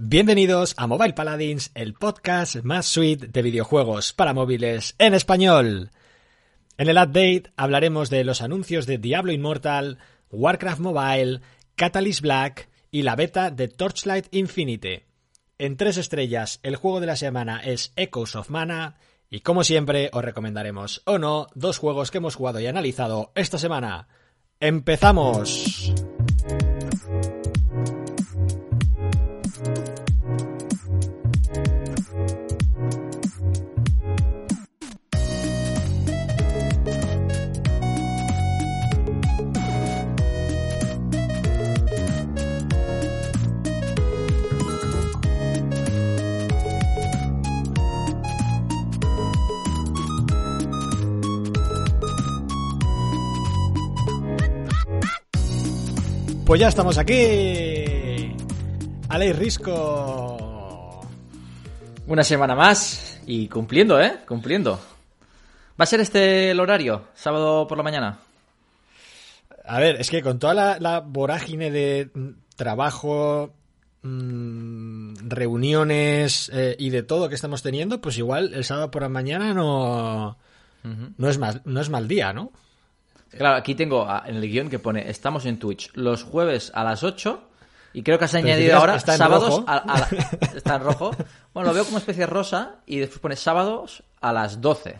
Bienvenidos a Mobile Paladins, el podcast más sweet de videojuegos para móviles en español. En el update hablaremos de los anuncios de Diablo Immortal, Warcraft Mobile, Catalyst Black y la beta de Torchlight Infinite. En tres estrellas, el juego de la semana es Echoes of Mana y como siempre os recomendaremos o no dos juegos que hemos jugado y analizado esta semana. ¡Empezamos! Pues ya estamos aquí. Aleix Risco. Una semana más y cumpliendo, ¿eh? Cumpliendo. ¿Va a ser este el horario? ¿Sábado por la mañana? A ver, es que con toda la, vorágine de trabajo, mm, reuniones eh, y de todo que estamos teniendo, pues igual el sábado por la mañana no, no, es, mal, no es mal día, ¿no? Claro, aquí tengo en el guion que pone, estamos en Twitch los jueves a las 8 y creo que has añadido ahora está sábados a, está en rojo. Bueno, lo veo como especie rosa y después pone sábados a las 12. Es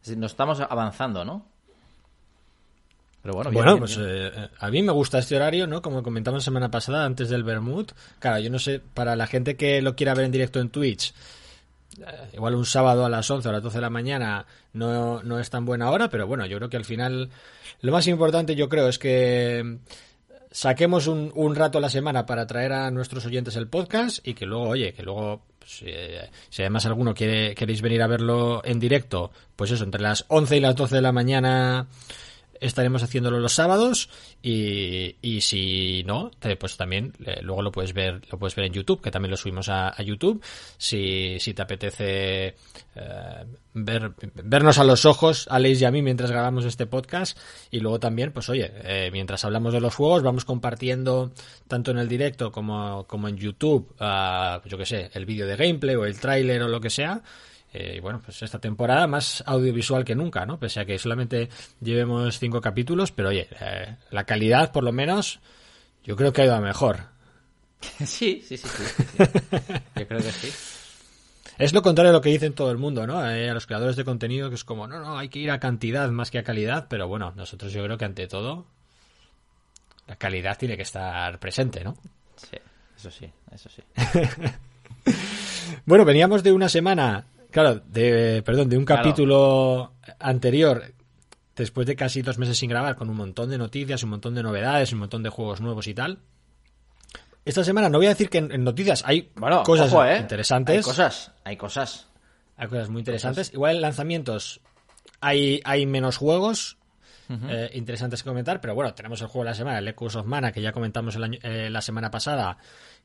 decir, nos estamos avanzando, ¿no? Pero bueno, bueno pues eh, a mí me gusta este horario, ¿no? Como comentamos la semana pasada, antes del Bermud. Claro, yo no sé, para la gente que lo quiera ver en directo en Twitch, eh, igual un sábado a las 11 o a las 12 de la mañana no, no es tan buena hora, pero bueno, yo creo que al final lo más importante yo creo es que saquemos un, un rato a la semana para traer a nuestros oyentes el podcast y que luego, oye, que luego si, si, además alguno quiere, queréis venir a verlo en directo, pues eso, entre las 11 y las 12 de la mañana estaremos haciéndolo los sábados y, y si no, pues también eh, luego lo puedes ver lo puedes ver en YouTube, que también lo subimos a, YouTube. Si, si te apetece eh, ver, vernos a los ojos, a Leis y a mí, mientras grabamos este podcast. Y luego también, pues oye, eh, mientras hablamos de los juegos, vamos compartiendo tanto en el directo como, como en YouTube, uh, yo que sé, el vídeo de gameplay o el tráiler o lo que sea. Eh, y bueno, pues esta temporada más audiovisual que nunca, ¿no? Pese a que solamente llevemos cinco capítulos, pero oye, eh, la calidad por lo menos yo creo que ha ido a mejor. Sí, sí, sí, sí. Yo creo que sí. Es lo contrario de lo que dicen todo el mundo, ¿no? Eh, a los creadores de contenido, que es como, no, no, hay que ir a cantidad más que a calidad, pero bueno, nosotros yo creo que ante todo la calidad tiene que estar presente, ¿no? Sí, eso sí, eso sí. bueno, veníamos de una semana Claro, de, perdón, de un capítulo anterior, después de casi dos meses sin grabar, con un montón de noticias, un montón de novedades, un montón de juegos nuevos y tal. Esta semana no voy a decir que en, noticias hay cosas ¿eh? interesantes. Hay cosas, hay cosas. Hay cosas muy interesantes. Igual en lanzamientos hay, hay menos juegos eh, interesantes que comentar, pero bueno, tenemos el juego de la semana, el Echoes of Mana, que ya comentamos eh, la semana pasada,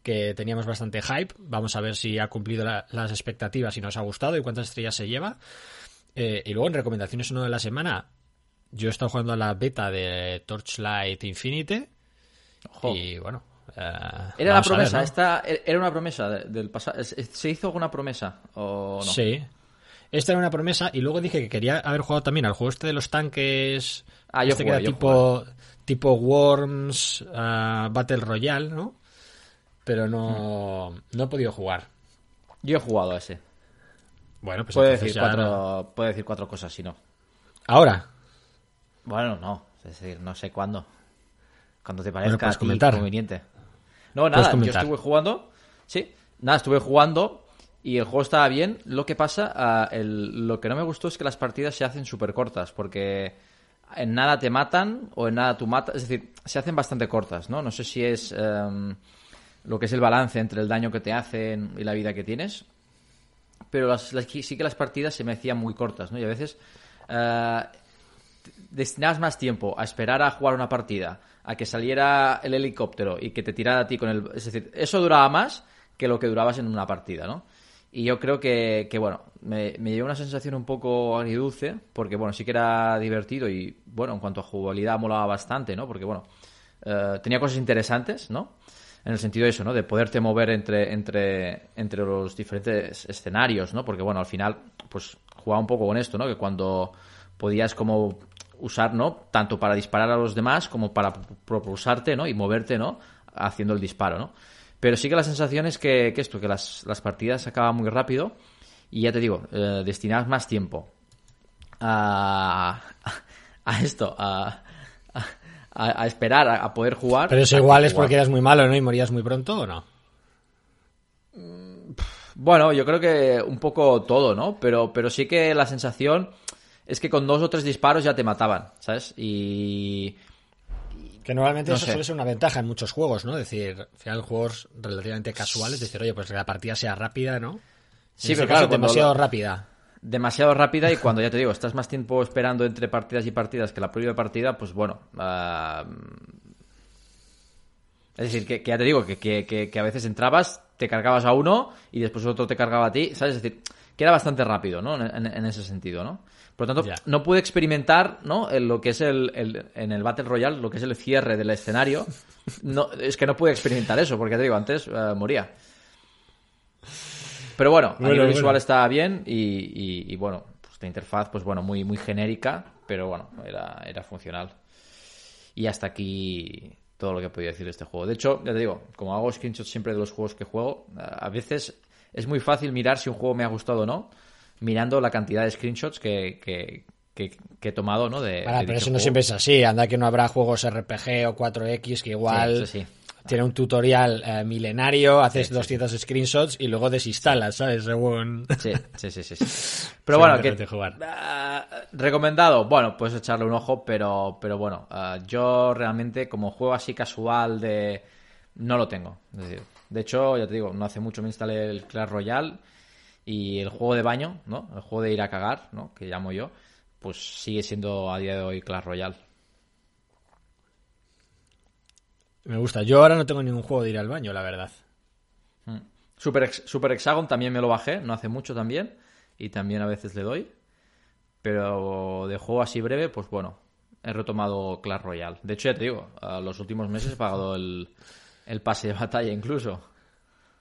que teníamos bastante hype. Vamos a ver si ha cumplido las expectativas y nos ha gustado y cuántas estrellas se lleva. Eh, y luego en recomendaciones uno de la semana, yo he estado jugando a la beta de Torchlight Infinite. Y bueno. era la promesa, esta era una promesa del pasado. ¿Se hizo alguna promesa o no? Sí, esta era una promesa y luego dije que quería haber jugado también al juego este de los tanques. Ah, yo este que tipo, tipo Worms, uh, Battle Royale, ¿no? Pero no, mm. no he podido jugar. Yo he jugado a ese. Bueno, pues puede decir, cuatro, puede decir cuatro cosas si no. ¿Ahora? Bueno, no. Es decir, no sé cuándo. Cuando te parezca bueno, comentar. conveniente. No, nada, yo estuve jugando. Sí, nada, estuve jugando y el juego estaba bien. Lo que pasa, ah, lo que no me gustó es que las partidas se hacen súper cortas, porque en nada te matan o en nada tú matas. Es decir, se hacen bastante cortas, ¿no? No sé si es em, lo que es el balance entre el daño que te hacen y la vida que tienes. Pero sí que las partidas se me hacían muy cortas, ¿no? Y a veces uh, destinabas más tiempo a esperar a jugar una partida, a que saliera el helicóptero y que te tirara a ti con el... Es decir, eso duraba más que lo que durabas en una partida, ¿no? Y yo creo que, bueno, me, me llevó una sensación un poco agridulce, porque bueno, sí que era divertido y bueno, en cuanto a jugabilidad molaba bastante, ¿no? Porque bueno, eh, tenía cosas interesantes, ¿no? En el sentido de eso, ¿no? De poderte mover entre, entre, entre los diferentes escenarios, ¿no? Porque, bueno, al final, pues jugaba un poco con esto, ¿no? Que cuando podías como usar, ¿no? Tanto para disparar a los demás como para propulsarte, ¿no? Y moverte, ¿no? Haciendo el disparo, ¿no? Pero sí que la sensación es que, esto, que las, las, partidas acaban muy rápido y ya te digo, eh, más tiempo a, a esto, a, a, esperar a, poder jugar. Pero eso igual es porque eras muy malo, ¿no? Y morías muy pronto o no. Mm, bueno, yo creo que un poco todo, ¿no? Pero, pero sí que la sensación es que con dos o tres disparos ya te mataban, ¿sabes? Y. Que normalmente eso suele ser una ventaja en muchos juegos, ¿no? Es decir, al final juegos relativamente casuales, decir, oye, pues que la partida sea rápida, ¿no? Sí, pero claro, demasiado rápida demasiado rápida y cuando ya te digo, estás más tiempo esperando entre partidas y partidas que la propia partida, pues bueno. Ah, es decir, que, ya te digo, que, que, a veces entrabas, te cargabas a uno y después otro te cargaba a ti, ¿sabes? Es decir, que era bastante rápido, ¿no? En, ese sentido, ¿no? Por lo tanto, no pude experimentar, ¿no? En lo que es el, en el Battle Royale, lo que es el cierre del escenario. No, es que no pude experimentar eso, porque ya te digo, antes eh, moría. Pero bueno, a nivel visual está bien y, bueno, pues la interfaz, pues bueno, muy, muy genérica, pero bueno, era, era funcional. Y hasta aquí todo lo que podía decir de este juego. De hecho, ya te digo, como hago screenshots siempre de los juegos que juego, a veces es muy fácil mirar si un juego me ha gustado o no, mirando la cantidad de screenshots que, que, he tomado, ¿no? De, pero eso no siempre es así. Anda que no habrá juegos RPG o 4X que igual sí, sí tiene un tutorial eh, milenario, haces 200 screenshots y luego desinstalas, ¿sabes? Según... Sí, sí, sí, sí. Pero bueno, que, jugar. Ah, recomendado, bueno, puedes echarle un ojo, pero, pero bueno, ah, yo realmente como juego así casual de... No lo tengo. de hecho, ya te digo, no hace mucho me instalé el Clash Royale y el juego de baño, ¿no? El juego de ir a cagar, ¿no? Que llamo yo, pues sigue siendo a día de hoy Clash Royale. Me gusta. Yo ahora no tengo ningún juego de ir al baño, la verdad. Mm. Super, Super Hexagon también me lo bajé, no hace mucho también. Y también a veces le doy. Pero de juego así breve, pues bueno, he retomado Clash Royale. De hecho, ya te digo, a los últimos meses he pagado el, pase de batalla incluso.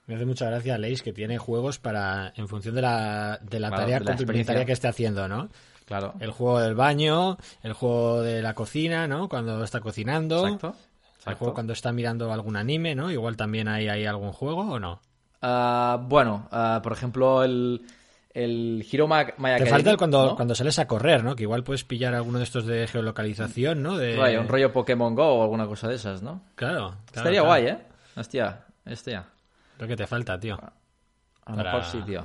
Me hace mucha gracia, Leis, que tiene juegos para en función de la, de la tarea complementaria que esté haciendo, ¿no? Claro. El juego del baño, el juego de la cocina, ¿no? Cuando está cocinando. Exacto. El juego cuando está mirando algún anime, ¿no? Igual también hay, hay algún juego o no. Ah, bueno, ah, por ejemplo, el, el Hero Maya Te falta el cuando, cuando sales a correr, ¿no? Que igual puedes pillar alguno de estos de geolocalización, ¿no? De... un rollo Pokémon Go o alguna cosa de esas, ¿no? Claro. Estaría guay, ¿eh? Hostia, este Lo que te falta, tío. A lo mejor sí, tío.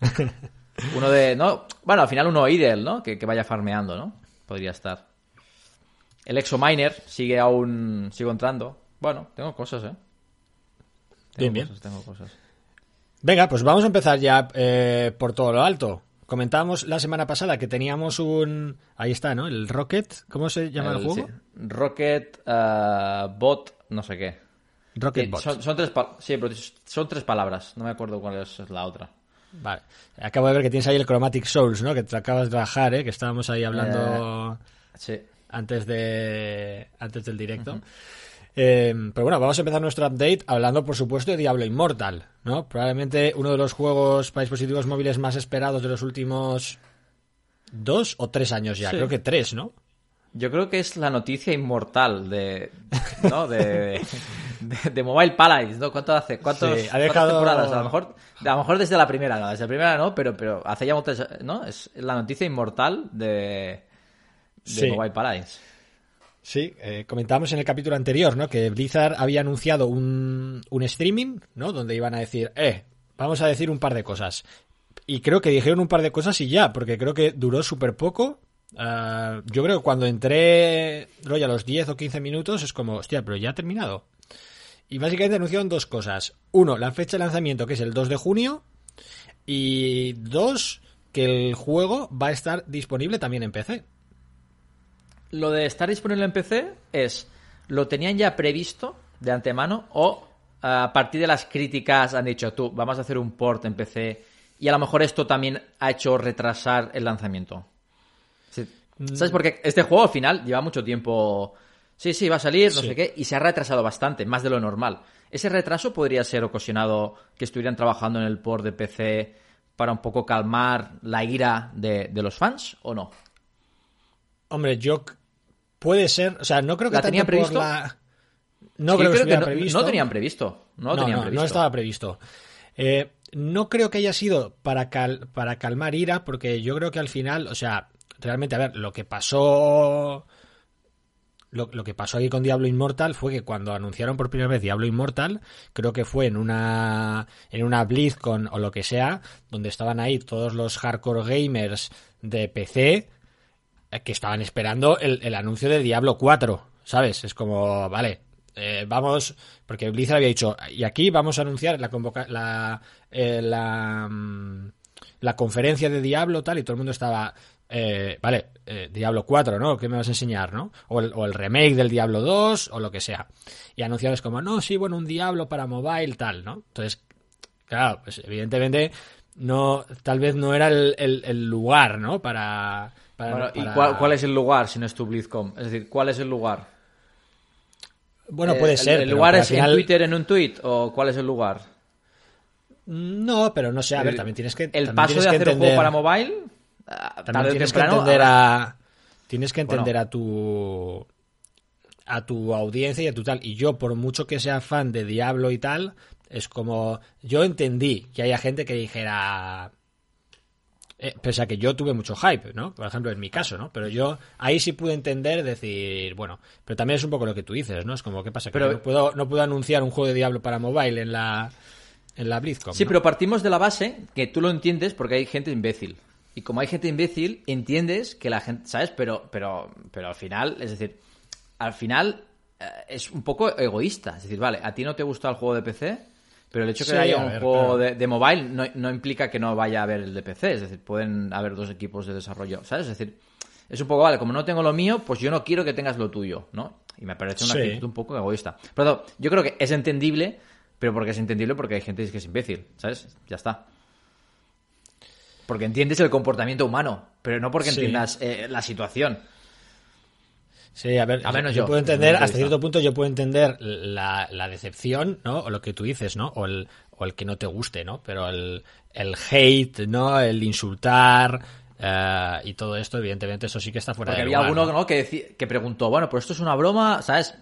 uno de... no Bueno, al final uno idle, ¿no? Que, que vaya farmeando, ¿no? Podría estar. El Exominer sigue aún. Sigo entrando. Bueno, tengo cosas, ¿eh? bien, bien. Tengo cosas. Venga, pues vamos a empezar ya eh, por todo lo alto. Comentábamos la semana pasada que teníamos un. Ahí está, ¿no? El Rocket. ¿Cómo se llama el, juego? Rocket uh, Bot, no sé qué. Rocket Bot. Son, tres sí, pero son tres palabras. No me acuerdo cuál es la otra. Vale. Acabo de ver que tienes ahí el Chromatic Souls, ¿no? Que te acabas de bajar, ¿eh? Que estábamos ahí hablando. Eh, sí antes, de, antes del directo. Eh, pero bueno, vamos a empezar nuestro update hablando, por supuesto, de Diablo Immortal, ¿no? Probablemente uno de los juegos para dispositivos móviles más esperados de los últimos dos o tres años ya. Creo que tres, ¿no? Yo creo que es la noticia inmortal de, ¿no? de, de, Mobile Palace, ¿no? ¿Cuánto hace? ¿Cuántos, ha dejado... temporadas? A lo, mejor, a lo mejor desde la primera, no, desde la primera no, pero, pero hace ya muchas, ¿no? Es la noticia inmortal de, de Mobile Paradise. Sí, eh, comentábamos en el capítulo anterior, ¿no? Que Blizzard había anunciado un, un streaming, ¿no? Donde iban a decir, eh, vamos a decir un par de cosas. Y creo que dijeron un par de cosas y ya, porque creo que duró súper poco. Ah, yo creo que cuando entré, rollo, a los 10 o 15 minutos, es como, hostia, pero ya ha terminado. Y básicamente anunciaron dos cosas. Uno, la fecha de lanzamiento, que es el 2 de junio. Y dos, que el juego va a estar disponible también en PC lo de estar disponible en PC es, ¿lo tenían ya previsto de antemano o a partir de las críticas han dicho, tú, vamos a hacer un port en PC y a lo mejor esto también ha hecho retrasar el lanzamiento? Mm. ¿Sabes? Porque este juego al final lleva mucho tiempo... Sí, sí, va a salir, no sé qué, y se ha retrasado bastante, más de lo normal. ¿Ese retraso podría ser ocasionado que estuvieran trabajando en el port de PC para un poco calmar la ira de, los fans o no? Hombre, yo puede ser, o sea, no creo que ¿La tenía previsto? No creo, que, no, previsto. no, tenían previsto. No, tenían previsto. no estaba previsto. Eh, no creo que haya sido para, para calmar ira, porque yo creo que al final, o sea, realmente, a ver, lo que pasó lo, que pasó aquí con Diablo Immortal fue que cuando anunciaron por primera vez Diablo Immortal, creo que fue en una en una BlizzCon o lo que sea, donde estaban ahí todos los hardcore gamers de PC que estaban esperando el, anuncio de Diablo 4, ¿sabes? Es como, vale, eh, vamos, porque Blizzard había dicho, y aquí vamos a anunciar la convoca la, eh, la, mm, la conferencia de Diablo tal, y todo el mundo estaba, eh, vale, eh, Diablo 4, ¿no? ¿Qué me vas a enseñar, no? O el, remake del Diablo 2 o lo que sea. Y anunciarles como, no, sí, bueno, un Diablo para mobile, tal, ¿no? Entonces, claro, pues evidentemente no, tal vez no era el, lugar, ¿no? Para... ¿y cuál, es el lugar si no es tu BlizzCon? Es decir, ¿cuál es el lugar? Bueno, puede eh, ser. ¿El, lugar es en Twitter en un tweet o cuál es el lugar? No, pero no sé, a ver, también tienes que... ¿El paso de hacer un juego para mobile? También tienes que entender a, tienes que entender a tu a tu audiencia y a tu tal. Y yo, por mucho que sea fan de Diablo y tal, es como yo entendí que haya gente que dijera eh, pese a que yo tuve mucho hype, ¿no? Por ejemplo, en mi caso, ¿no? Pero yo ahí sí pude entender, decir, bueno, pero también es un poco lo que tú dices, ¿no? Es como, ¿qué pasa? Que pero, no, puedo, no puedo anunciar un juego de Diablo para mobile en la, en la BlizzCon. Sí, pero partimos de la base que tú lo entiendes porque hay gente imbécil. Y como hay gente imbécil, entiendes que la gente, ¿sabes? Pero, pero, pero al final, es decir, al final eh, es un poco egoísta. Es decir, vale, a ti no te gusta el juego de PC, pero el hecho de que haya un juego de, mobile no, no, implica que no vaya a haber el de PC. Es decir, pueden haber dos equipos de desarrollo, ¿sabes? Es decir, es un poco, vale, como no tengo lo mío, pues yo no quiero que tengas lo tuyo, ¿no? Y me parece una actitud un poco egoísta. Pero yo creo que es entendible, pero porque es entendible porque hay gente que es imbécil, ¿sabes? Ya está. Porque entiendes el comportamiento humano, pero no porque entiendas eh, la situación. Sí, a ver, menos yo, puedo entender, hasta cierto punto yo puedo entender la, decepción, ¿no? O lo que tú dices, ¿no? O el, o el que no te guste, ¿no? Pero el, el hate, ¿no? El insultar, eh, y todo esto, evidentemente, eso sí que está fuera Porque de había alguno ¿no? que, que preguntó, bueno, pues esto es una broma, ¿sabes?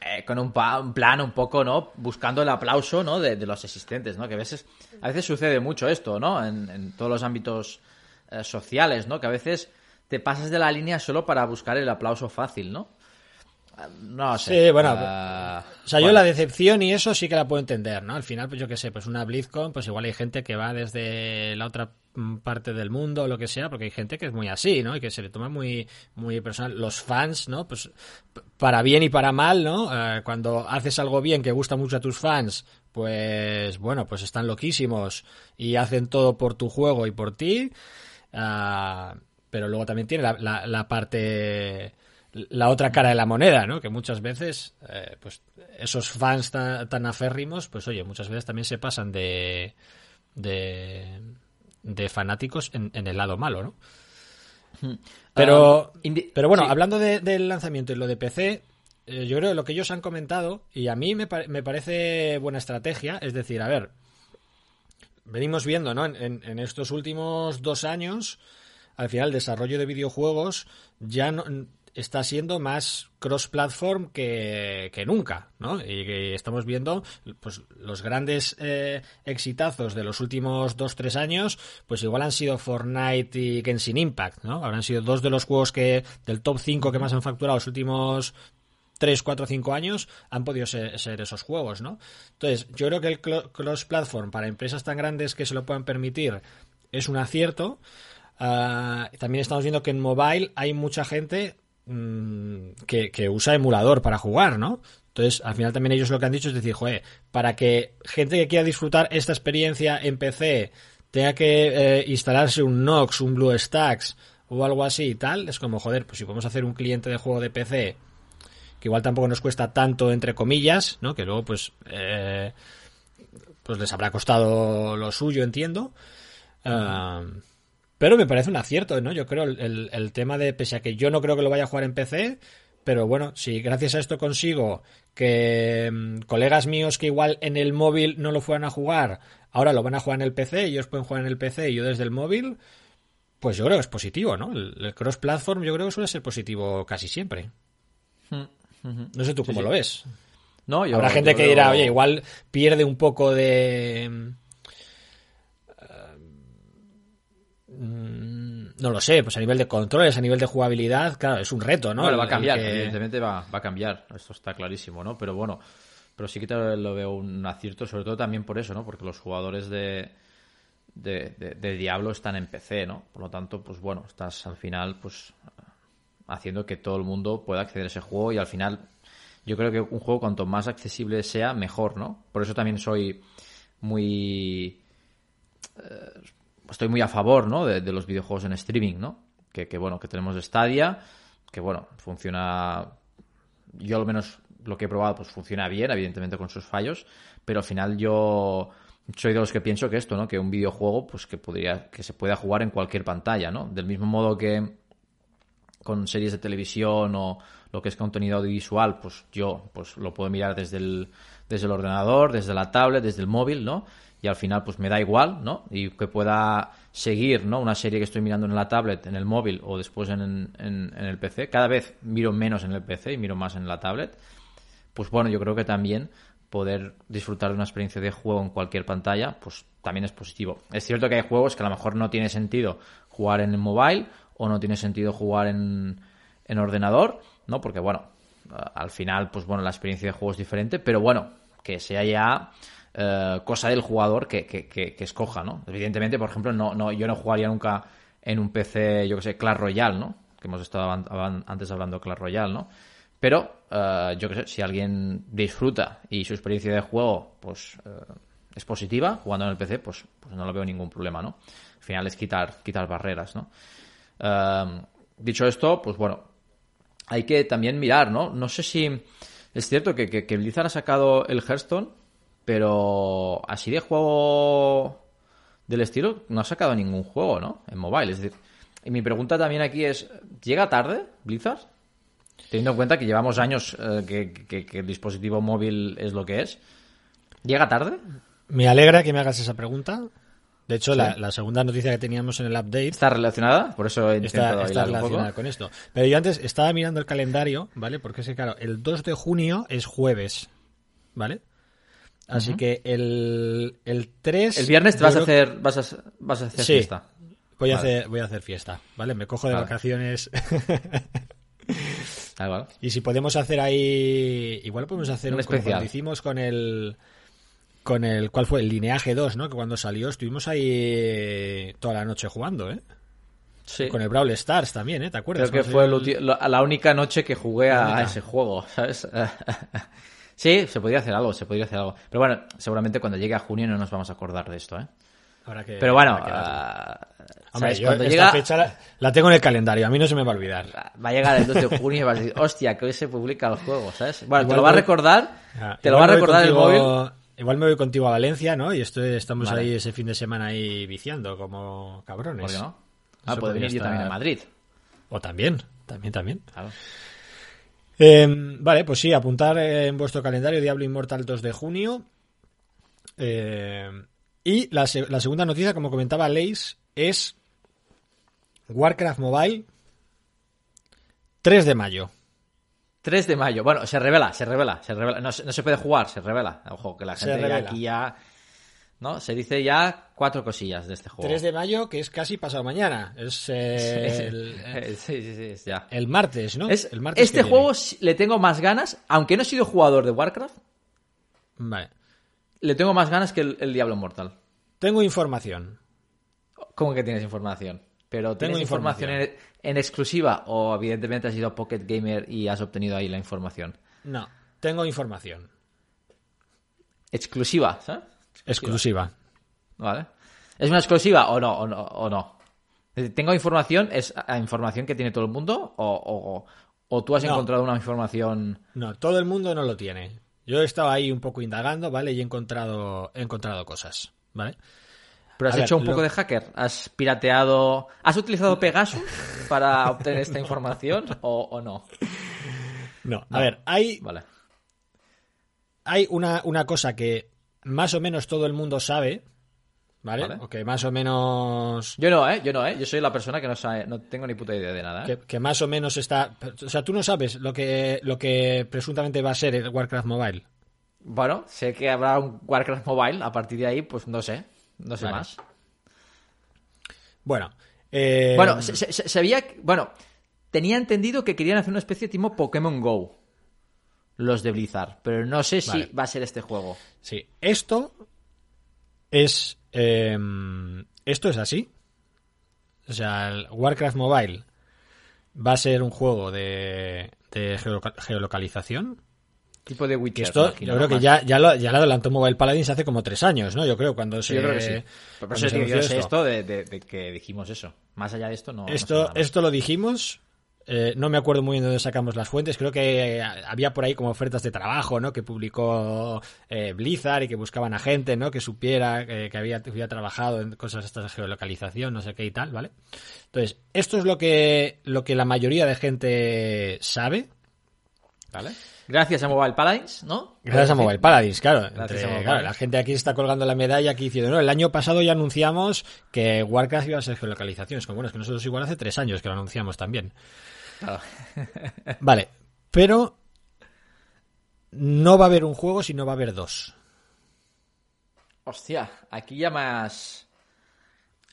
Eh, con un, plan un poco, ¿no? Buscando el aplauso, ¿no? De, los existentes, ¿no? Que a veces, a veces sucede mucho esto, ¿no? En, todos los ámbitos eh, sociales, ¿no? Que a veces te pasas de la línea solo para buscar el aplauso fácil, ¿no? No sé. Sí, bueno. Ah, o sea, yo la decepción y eso sí que la puedo entender, ¿no? Al final, pues yo qué sé, pues una BlizzCon, pues igual hay gente que va desde la otra parte del mundo o lo que sea, porque hay gente que es muy así, ¿no? Y que se le toma muy, muy personal. Los fans, ¿no? Pues para bien y para mal, ¿no? Eh, cuando haces algo bien que gusta mucho a tus fans, pues bueno, pues están loquísimos y hacen todo por tu juego y por ti. Ah, pero luego también tiene la, la parte la otra cara de la moneda, ¿no? Que muchas veces, eh, pues esos fans tan, aférrimos, pues oye, muchas veces también se pasan de, de, de fanáticos en, el lado malo, ¿no? Hmm. Pero, um, pero bueno, hablando del lanzamiento y lo de PC, eh, yo creo que lo que ellos han comentado, y a mí me, me, parece buena estrategia, es decir, a ver, venimos viendo, ¿no? En, en estos últimos dos años, al final el desarrollo de videojuegos ya no, está siendo más cross-platform que, nunca, ¿no? Y que estamos viendo, pues, los grandes eh, exitazos de los últimos dos, tres años, pues igual han sido Fortnite y Genshin Impact, ¿no? Habrán sido dos de los juegos que, del top 5 que más han facturado los últimos 3, 4, 5 años han podido ser, esos juegos, ¿no? Entonces, yo creo que el cross-platform para empresas tan grandes que se lo puedan permitir es un acierto. Ah, también estamos viendo que en mobile hay mucha gente Mm, que, usa emulador para jugar, ¿no? Entonces, al final también ellos lo que han dicho es decir, joder, para que gente que quiera disfrutar esta experiencia en PC tenga que eh, instalarse un Nox, un BlueStacks o algo así y tal, es como, joder, pues si podemos hacer un cliente de juego de PC que igual tampoco nos cuesta tanto, entre comillas, ¿no? Que luego, pues, eh, pues les habrá costado lo suyo, entiendo. Ah, pero me parece un acierto, ¿no? Yo creo el, el, tema de, pese a que yo no creo que lo vaya a jugar en PC, pero bueno, si gracias a esto consigo que mm, colegas míos que igual en el móvil no lo fueran a jugar, ahora lo van a jugar en el PC, ellos pueden jugar en el PC y yo desde el móvil, pues yo creo que es positivo, ¿no? El, cross-platform yo creo que suele ser positivo casi siempre. No sé tú cómo lo ves. No, Habrá gente que dirá, oye, igual pierde un poco de... Mm, no lo sé, pues a nivel de controles, a nivel de jugabilidad, claro, es un reto, ¿no? va a cambiar, evidentemente va, a cambiar, esto está clarísimo, ¿no? Pero bueno, pero sí que lo veo un acierto, sobre todo también por eso, ¿no? Porque los jugadores de, de, Diablo están en PC, ¿no? Por lo tanto, pues bueno, estás al final, pues haciendo que todo el mundo pueda acceder a ese juego y al final yo creo que un juego cuanto más accesible sea, mejor, ¿no? Por eso también soy muy... Eh, estoy muy a favor, ¿no? De, los videojuegos en streaming, ¿no? Que, que, bueno, que tenemos Stadia, que bueno, funciona... Yo al menos lo que he probado pues funciona bien, evidentemente con sus fallos, pero al final yo soy de los que pienso que esto, ¿no? Que un videojuego, pues que podría, que se pueda jugar en cualquier pantalla, ¿no? Del mismo modo que con series de televisión o lo que es contenido audiovisual, pues yo pues lo puedo mirar desde el, desde el ordenador, desde la tablet, desde el móvil, ¿no? Y al final pues me da igual, ¿no? Y que pueda seguir, ¿no? Una serie que estoy mirando en la tablet, en el móvil o después en, en, el PC. Cada vez miro menos en el PC y miro más en la tablet. Pues bueno, yo creo que también poder disfrutar de una experiencia de juego en cualquier pantalla, pues también es positivo. Es cierto que hay juegos que a lo mejor no tiene sentido jugar en el mobile o no tiene sentido jugar en, en ordenador, ¿no? Porque, bueno, al final, pues bueno, la experiencia de juego es diferente, pero bueno, que sea ya eh, cosa del jugador que, que, que, escoja, ¿no? Evidentemente, por ejemplo, no, no, yo no jugaría nunca en un PC, yo que sé, Clash Royale, ¿no? Que hemos estado antes hablando de Clash Royale, ¿no? Pero, eh, yo que sé, si alguien disfruta y su experiencia de juego, pues, eh, es positiva, jugando en el PC, pues, pues no lo veo ningún problema, ¿no? Al final es quitar, quitar barreras, ¿no? dicho esto, pues bueno, hay que también mirar, ¿no? No sé si es cierto que, que, Blizzard ha sacado el Hearthstone, pero así de juego del estilo no ha sacado ningún juego, ¿no? En mobile. Es decir, y mi pregunta también aquí es, ¿llega tarde Blizzard? Teniendo en cuenta que llevamos años eh, que, que, el dispositivo móvil es lo que es. ¿Llega tarde? Me alegra que me hagas esa pregunta. De hecho, la, segunda noticia que teníamos en el update... ¿Está relacionada? Por eso he Está, está relacionada con esto. Pero yo antes estaba mirando el calendario, ¿vale? Porque es que, claro, el 2 de junio es jueves, ¿vale? Así que el, el 3... El viernes te vas, a hacer, vas, a, vas a hacer sí, fiesta. Voy, a hacer, voy a hacer fiesta, ¿vale? Me cojo de vacaciones... ah, Y si podemos hacer ahí... Igual podemos hacer un, un especial. hicimos con el con el cuál fue el lineaje 2, ¿no? Que cuando salió estuvimos ahí toda la noche jugando, ¿eh? Sí. Con el Brawl Stars también, ¿eh? ¿Te acuerdas? Creo que fue la única noche que jugué a, ese juego, ¿sabes? sí, se podría hacer algo, se podría hacer algo. Pero bueno, seguramente cuando llegue a junio no nos vamos a acordar de esto, ¿eh? que, Pero bueno, uh, cuando esta fecha la, tengo en el calendario, a mí no se me va a olvidar. Va a llegar el 2 de junio y vas a decir, hostia, que hoy se publica el juego, ¿sabes? Bueno, te lo va a recordar, ah, te lo va a recordar el móvil Igual me voy contigo a Valencia, ¿no? Y estoy, estamos ahí ese fin de semana ahí viciando como cabrones. ¿Por no? Ah, puede venir yo también a Madrid. O también, también, también. Em, vale, pues sí, apuntar en vuestro calendario Diablo Immortal 2 de junio. Em, y la, la, segunda noticia, como comentaba Leis, es Warcraft Mobile 3 de mayo. 3 de mayo. Bueno, se revela, se revela, se revela. No, se puede jugar, se revela. Ojo, que la gente aquí ya. ¿No? Se dice ya cuatro cosillas de este juego. 3 de mayo, que es casi pasado mañana. Es el, sí, sí, sí, ya. el martes, ¿no? Es, el martes este juego le tengo más ganas, aunque no he sido jugador de Warcraft. Vale. Le tengo más ganas que el, el Diablo Mortal. Tengo información. ¿Cómo que tienes información? Pero ¿tienes información, en, exclusiva o evidentemente has ido a Pocket Gamer y has obtenido ahí la información? No, tengo información. ¿Exclusiva? ¿sabes? Exclusiva. Vale. ¿Es una exclusiva o no? O no, o no? ¿Tengo información? ¿Es información que tiene todo el mundo? ¿O, o, tú has encontrado una información...? No, todo el mundo no lo tiene. Yo he estado ahí un poco indagando, ¿vale? Y he encontrado, he encontrado cosas, ¿vale? Pero has hecho un poco de hacker. ¿Has pirateado. ¿Has utilizado Pegasus para obtener esta información o, no? No, a ver, hay. Vale. Hay una, una cosa que más o menos todo el mundo sabe, ¿Vale? O que más o menos. Yo no, ¿eh? Yo no, ¿eh? Yo soy la persona que no sabe, no tengo ni puta idea de nada. ¿eh? Que, más o menos está. O sea, tú no sabes lo que, lo que presuntamente va a ser el Warcraft Mobile. Bueno, sé que habrá un Warcraft Mobile. A partir de ahí, pues no sé. No sé más. Bueno. Eh... Bueno, se, había. Bueno, tenía entendido que querían hacer una especie de tipo Pokémon Go. Los de Blizzard. Pero no sé si va a ser este juego. Sí. Esto es Em, esto es así. O sea, el Warcraft Mobile va a ser un juego de, geolocalización. Tipo de Witcher. Esto, yo creo que ya, ya, lo, ya adelantó Mobile Paladins hace como tres años, ¿no? Yo creo, cuando se. Yo creo que sí. Pero eso yo sé esto de, que dijimos eso. Más allá de esto, no. Esto, esto lo dijimos eh, no me acuerdo muy bien de dónde sacamos las fuentes. Creo que había por ahí como ofertas de trabajo, ¿no? Que publicó eh, Blizzard y que buscaban a gente, ¿no? Que supiera eh, que había, había, trabajado en cosas estas de geolocalización, no sé qué y tal, ¿vale? Entonces, esto es lo que, lo que la mayoría de gente sabe, ¿vale? Gracias a Mobile Paladins, ¿no? Gracias a Mobile Paladins, claro. La gente aquí está colgando la medalla aquí diciendo, no, el año pasado ya anunciamos que Warcraft iba a ser geolocalización. Es como, bueno, es que nosotros igual hace tres años que lo anunciamos también. Vale, pero no va a haber un juego si no va a haber dos. Hostia, aquí ya más.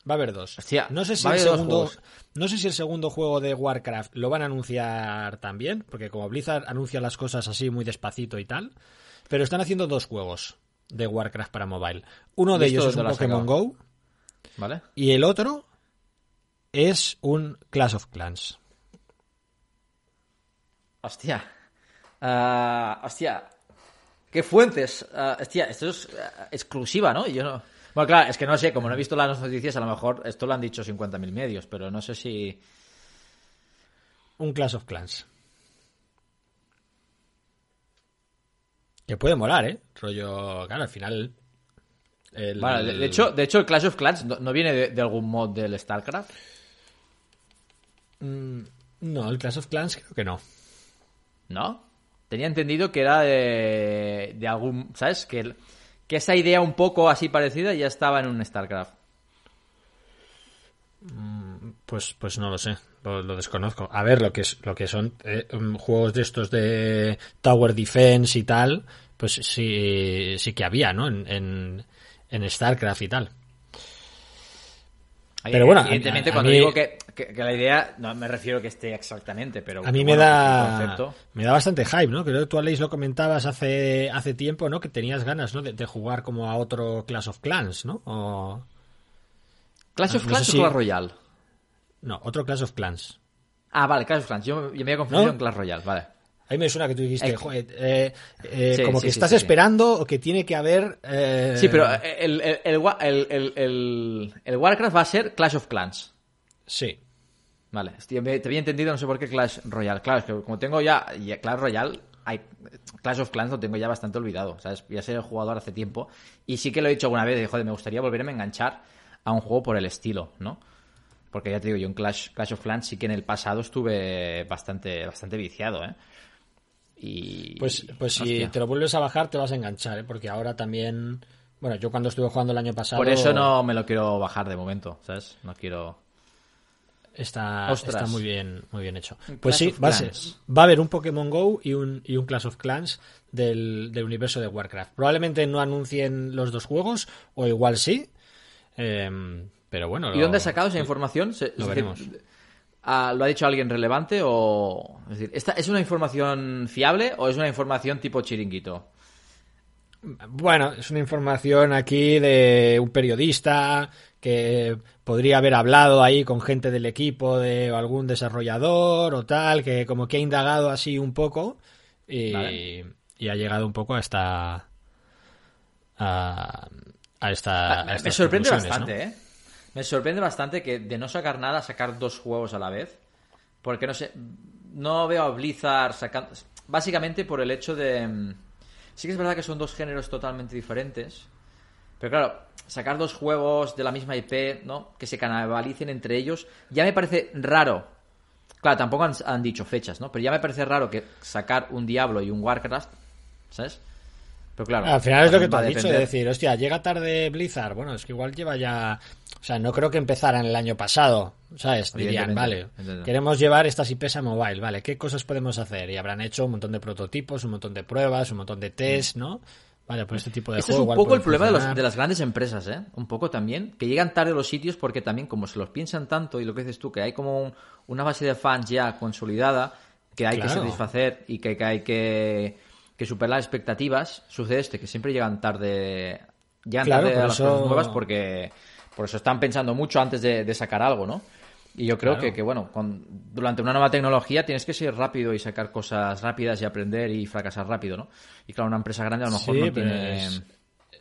Va a haber dos. Hostia, no sé si el segundo. No sé si el segundo juego de Warcraft lo van a anunciar también, porque como Blizzard anuncia las cosas así muy despacito y tal, pero están haciendo dos juegos de Warcraft para mobile. Uno de ellos es un Pokémon Go, ¿vale? Y el otro es un Clash of Clans. Hostia. Ah, hostia. ¿Qué fuentes? Uh, hostia, esto es ah, exclusiva, ¿no? Yo no. Bueno, claro, es que no sé, como no he visto las noticias, a lo mejor esto lo han dicho 50.000 medios, pero no sé si. Un Clash of Clans. Que puede molar, ¿eh? Rollo. Claro, al final. Vale, de, hecho, de hecho, el Clash of Clans no, viene de, algún mod del StarCraft. Mm, no, el Clash of Clans creo que no. ¿No? Tenía entendido que era de, algún. ¿Sabes? Que, que esa idea un poco así parecida ya estaba en un StarCraft. Mm, pues, pues no lo sé, lo, desconozco. A ver, lo que es, lo que son eh, mm, juegos de estos de Tower Defense y tal, pues sí, sí que había, ¿no? En, en StarCraft y tal. Pero bueno, evidentemente cuando digo que, la idea, no me refiero que esté exactamente, pero a mí me da me da bastante hype, ¿no? Creo que tú Aleix lo comentabas hace hace tiempo, ¿no? Que tenías ganas, ¿no? De, jugar como a otro Clash of Clans, ¿no? O... Clash of Clans o Clash Royale. No, otro Clash of Clans. Ah, vale, Clash of Clans. Yo, me había confundido en Clash Royale, vale. A mí me suena que tú dijiste, eh, eh, como que estás esperando o que tiene que haber... Eh, sí, pero el, el, el, Warcraft va a ser Clash of Clans. Sí. Vale, te había entendido, no sé por qué Clash Royale. Claro, es que como tengo ya, Clash Royale, hay, Clash of Clans lo tengo ya bastante olvidado, ¿sabes? Ya sé el jugador hace tiempo. Y sí que lo he dicho alguna vez, de, joder, me gustaría volverme a enganchar a un juego por el estilo, ¿no? Porque ya te digo, yo en Clash, Clash of Clans sí que en el pasado estuve bastante, bastante viciado, ¿eh? Pues, pues si te lo vuelves a bajar te vas a enganchar, ¿eh? porque ahora también... Bueno, yo cuando estuve jugando el año pasado... Por eso no me lo quiero bajar de momento, ¿sabes? No quiero... Está, está muy bien, muy bien hecho. Pues sí, va a, va a, haber un Pokémon Go y un, y un Clash of Clans del, universo de Warcraft. Probablemente no anuncien los dos juegos, o igual sí. Em, pero bueno. ¿Y dónde has sacado esa información? lo veremos. Ah, ¿Lo ha dicho alguien relevante o...? Es decir, ¿esta ¿es una información fiable o es una información tipo chiringuito? Bueno, es una información aquí de un periodista que podría haber hablado ahí con gente del equipo de algún desarrollador o tal, que como que ha indagado así un poco y, ha llegado un poco a esta... a, esta... me sorprende bastante, ¿eh? Me sorprende bastante que de no sacar nada, sacar dos juegos a la vez. Porque no sé, no veo a Blizzard sacando... Básicamente por el hecho de... Mm, sí que es verdad que son dos géneros totalmente diferentes. Pero claro, sacar dos juegos de la misma IP, ¿no? Que se canabalicen entre ellos, ya me parece raro Claro, tampoco han, dicho fechas, ¿no? Pero ya me parece raro que sacar un Diablo y un Warcraft, ¿sabes? Pero claro. Al final es lo que tú has dicho, de decir, hostia, llega tarde Blizzard. Bueno, es que igual lleva ya. O sea, no creo que empezaran el año pasado, ¿sabes? Dirían, vale, queremos llevar estas IPs a mobile, ¿vale? ¿Qué cosas podemos hacer? Y habrán hecho un montón de prototipos, un montón de pruebas, un montón de test, ¿no? Vale, pues este tipo de este es un poco el problema de, de, las grandes empresas, ¿eh? Un poco también, que llegan tarde a los sitios porque también, como se los piensan tanto, y lo que dices tú, que hay como una base de fans ya consolidada, que hay que satisfacer y que, hay que, que, superar las expectativas, sucede este, que siempre llegan tarde, llegan tarde a las cosas nuevas porque por eso están pensando mucho antes de, de sacar algo, ¿no? Y yo creo que, que, bueno, durante una nueva tecnología tienes que ser rápido y sacar cosas rápidas y aprender y fracasar rápido, ¿no? Y claro, una empresa grande a lo mejor no tiene... Es,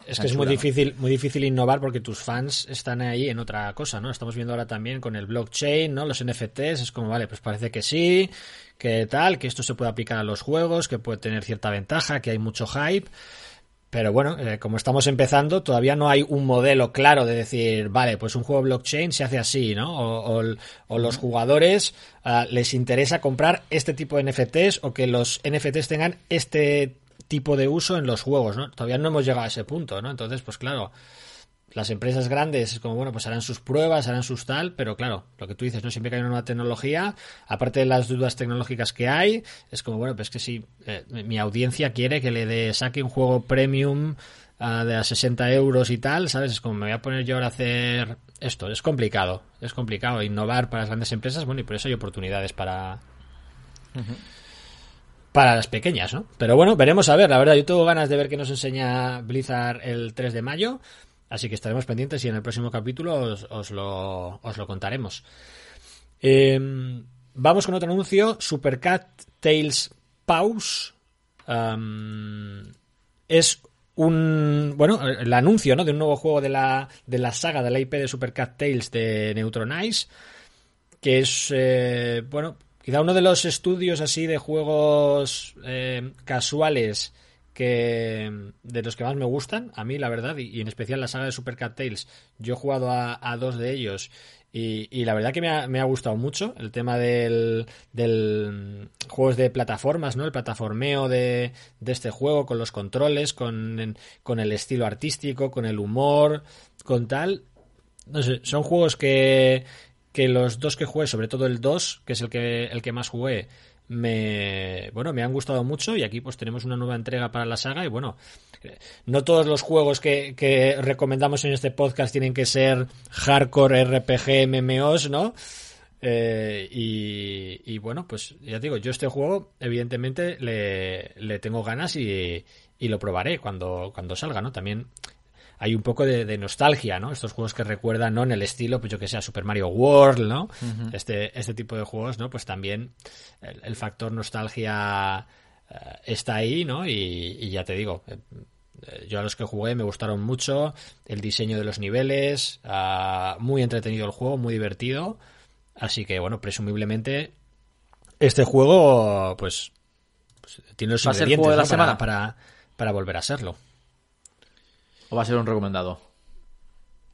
que es muy difícil, muy difícil innovar porque tus fans están ahí en otra cosa, ¿no? Estamos viendo ahora también con el blockchain, ¿no? Los NFTs, es como, vale, pues parece que sí, que tal, que esto se puede aplicar a los juegos, que puede tener cierta ventaja, que hay mucho hype. Pero bueno, eh, como estamos empezando, todavía no hay un modelo claro de decir, vale, pues un juego blockchain se hace así, ¿no? O, los jugadores ah, les interesa comprar este tipo de NFTs o que los NFTs tengan este tipo de uso en los juegos, ¿no? Todavía no hemos llegado a ese punto, ¿no? Entonces, pues claro, las empresas grandes es como, bueno, pues harán sus pruebas, harán sus tal, pero claro, lo que tú dices, ¿no? Siempre que hay una nueva tecnología, aparte de las dudas tecnológicas que hay, es como, bueno, pues que si eh, mi audiencia quiere que le dé, saque un juego premium uh, de a 60 euros y tal, ¿sabes? Es como, me voy a poner yo ahora a hacer esto. Es complicado, es complicado innovar para las grandes empresas, bueno, y por eso hay oportunidades para... Para las pequeñas, ¿no? Pero bueno, veremos a ver. La verdad, yo tengo ganas de ver qué nos enseña Blizzard el 3 de mayo. Así que estaremos pendientes y en el próximo capítulo os, lo, contaremos. Em, vamos con otro anuncio. Supercat Tales Pause. es un bueno el anuncio ¿no? de un nuevo juego de la, de la saga de la IP de Supercat Tales de Neutronize que es eh, bueno quizá uno de los estudios así de juegos eh, casuales que de los que más me gustan, a mí la verdad, y, en especial la saga de Super Cat Tales, yo he jugado a, dos de ellos y, la verdad que me ha, me ha, gustado mucho el tema del, del juegos de plataformas, ¿no? El plataformeo de, de este juego, con los controles, con, con el estilo artístico, con el humor, con tal. No sé, son juegos que, que los dos que jugué, sobre todo el 2, que es el que, el que más jugué, me bueno me han gustado mucho y aquí pues tenemos una nueva entrega para la saga y bueno no todos los juegos que, recomendamos en este podcast tienen que ser hardcore RPG MMOs no eh, y, bueno pues ya digo yo este juego evidentemente le, le tengo ganas y, y lo probaré cuando cuando salga no también hay un poco de, nostalgia, ¿no? Estos juegos que recuerdan, ¿no? En el estilo, pues yo que sea Super Mario World, ¿no? este, este tipo de juegos, ¿no? Pues también el, factor nostalgia eh, está ahí, ¿no? Y, ya te digo, eh, yo a los que jugué me gustaron mucho, el diseño de los niveles, ah, muy entretenido el juego, muy divertido. Así que, bueno, presumiblemente este juego, pues, pues tiene los ingredientes de la semana? para, para volver a serlo. ¿O va a ser un recomendado?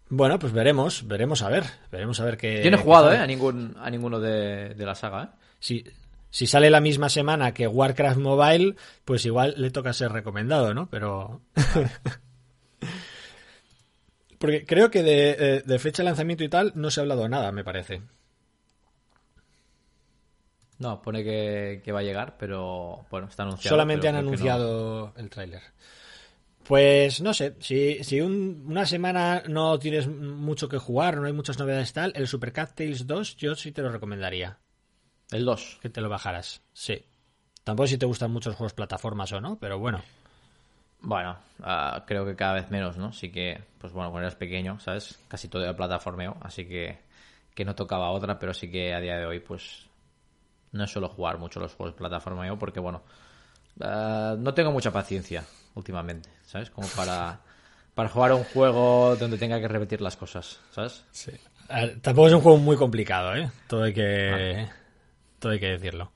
Bueno, pues veremos, veremos a ver, veremos a ver qué. Yo no he jugado, ¿eh? A, ningún, a ninguno de, la saga, ¿eh? Si, si sale la misma semana que Warcraft Mobile, pues igual le toca ser recomendado, ¿no? Pero. Porque creo que de, de, fecha de lanzamiento y tal no se ha hablado nada, me parece. No, pone que, va a llegar, pero bueno, está anunciado. Solamente han anunciado el tráiler. Pues no sé, si, si una semana no tienes mucho que jugar, no hay muchas novedades tal, el Super Cat Tales 2 yo sí te lo recomendaría. El 2. Que te lo bajaras, sí. Tampoco si te gustan muchos juegos plataformas o no, pero bueno. Bueno, ah, creo que cada vez menos, ¿no? Sí que, pues bueno, cuando eras pequeño, ¿sabes? Casi todo era plataformeo, así que, que no tocaba otra, pero sí que a día de hoy, pues no suelo jugar mucho los juegos plataformeo porque, bueno, ah, no tengo mucha paciencia últimamente, ¿sabes? Como para, para jugar a un juego donde tenga que repetir las cosas, ¿sabes? Sí. tampoco es un juego muy complicado, ¿eh? Todo hay que, todo hay que decirlo.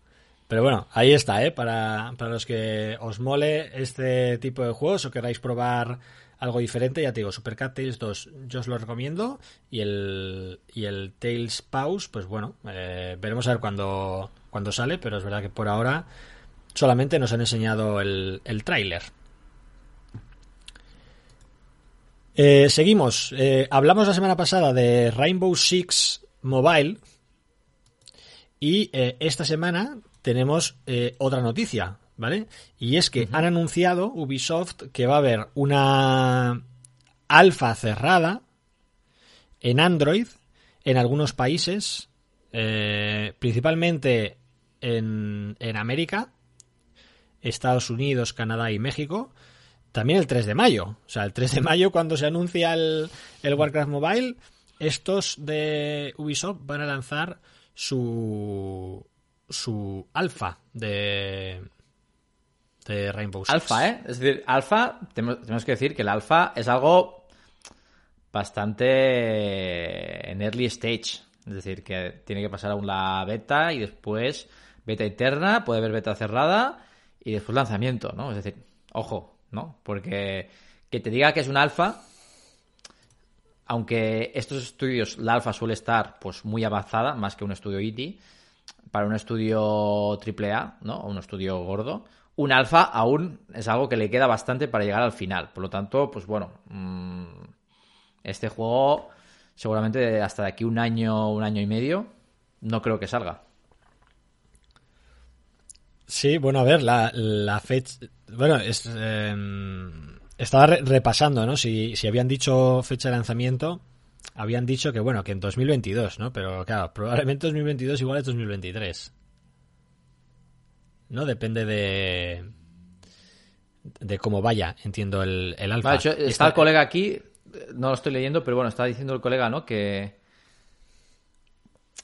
Pero bueno, ahí está, ¿eh? Para, para los que os mole este tipo de juegos o queráis probar algo diferente, ya te digo, Super Cat Tales 2 yo os lo recomiendo y el, y el Tales Pause, pues bueno, eh, veremos a ver cuándo, cuando sale, pero es verdad que por ahora solamente nos han enseñado el, el tráiler. Eh, seguimos. Eh, hablamos la semana pasada de Rainbow Six Mobile. Y eh, esta semana tenemos otra noticia, ¿vale? Y es que han anunciado Ubisoft que va a haber una alfa cerrada en Android en algunos países, principalmente en, en América, Estados Unidos, Canadá y México también el 3 de mayo. O sea, el 3 de mayo cuando se anuncia el, Warcraft Mobile, estos de Ubisoft van a lanzar su su alfa de de Rainbow Six. Alfa, ¿eh? Es decir, alfa, tenemos, que decir que el alfa es algo bastante en early stage. Es decir, que tiene que pasar aún la beta y después beta interna, puede haber beta cerrada y después lanzamiento, ¿no? Es decir, ojo, ¿no? Porque que te diga que es un alfa, aunque estos estudios, la alfa suele estar pues muy avanzada, más que un estudio IT, para un estudio AAA, ¿no? Un estudio gordo, un alfa aún es algo que le queda bastante para llegar al final. Por lo tanto, pues bueno, mm, este juego seguramente hasta de aquí un año, un año y medio, no creo que salga. Sí, bueno, a ver, la, la fecha. Bueno, es, em, estaba repasando, ¿no? Si, si habían dicho fecha de lanzamiento, habían dicho que, bueno, que en 2022, ¿no? Pero claro, probablemente 2022 igual es 2023. ¿No? Depende de. de cómo vaya, entiendo, el, el alfa. está el colega aquí, no lo estoy leyendo, pero bueno, está diciendo el colega, ¿no? Que.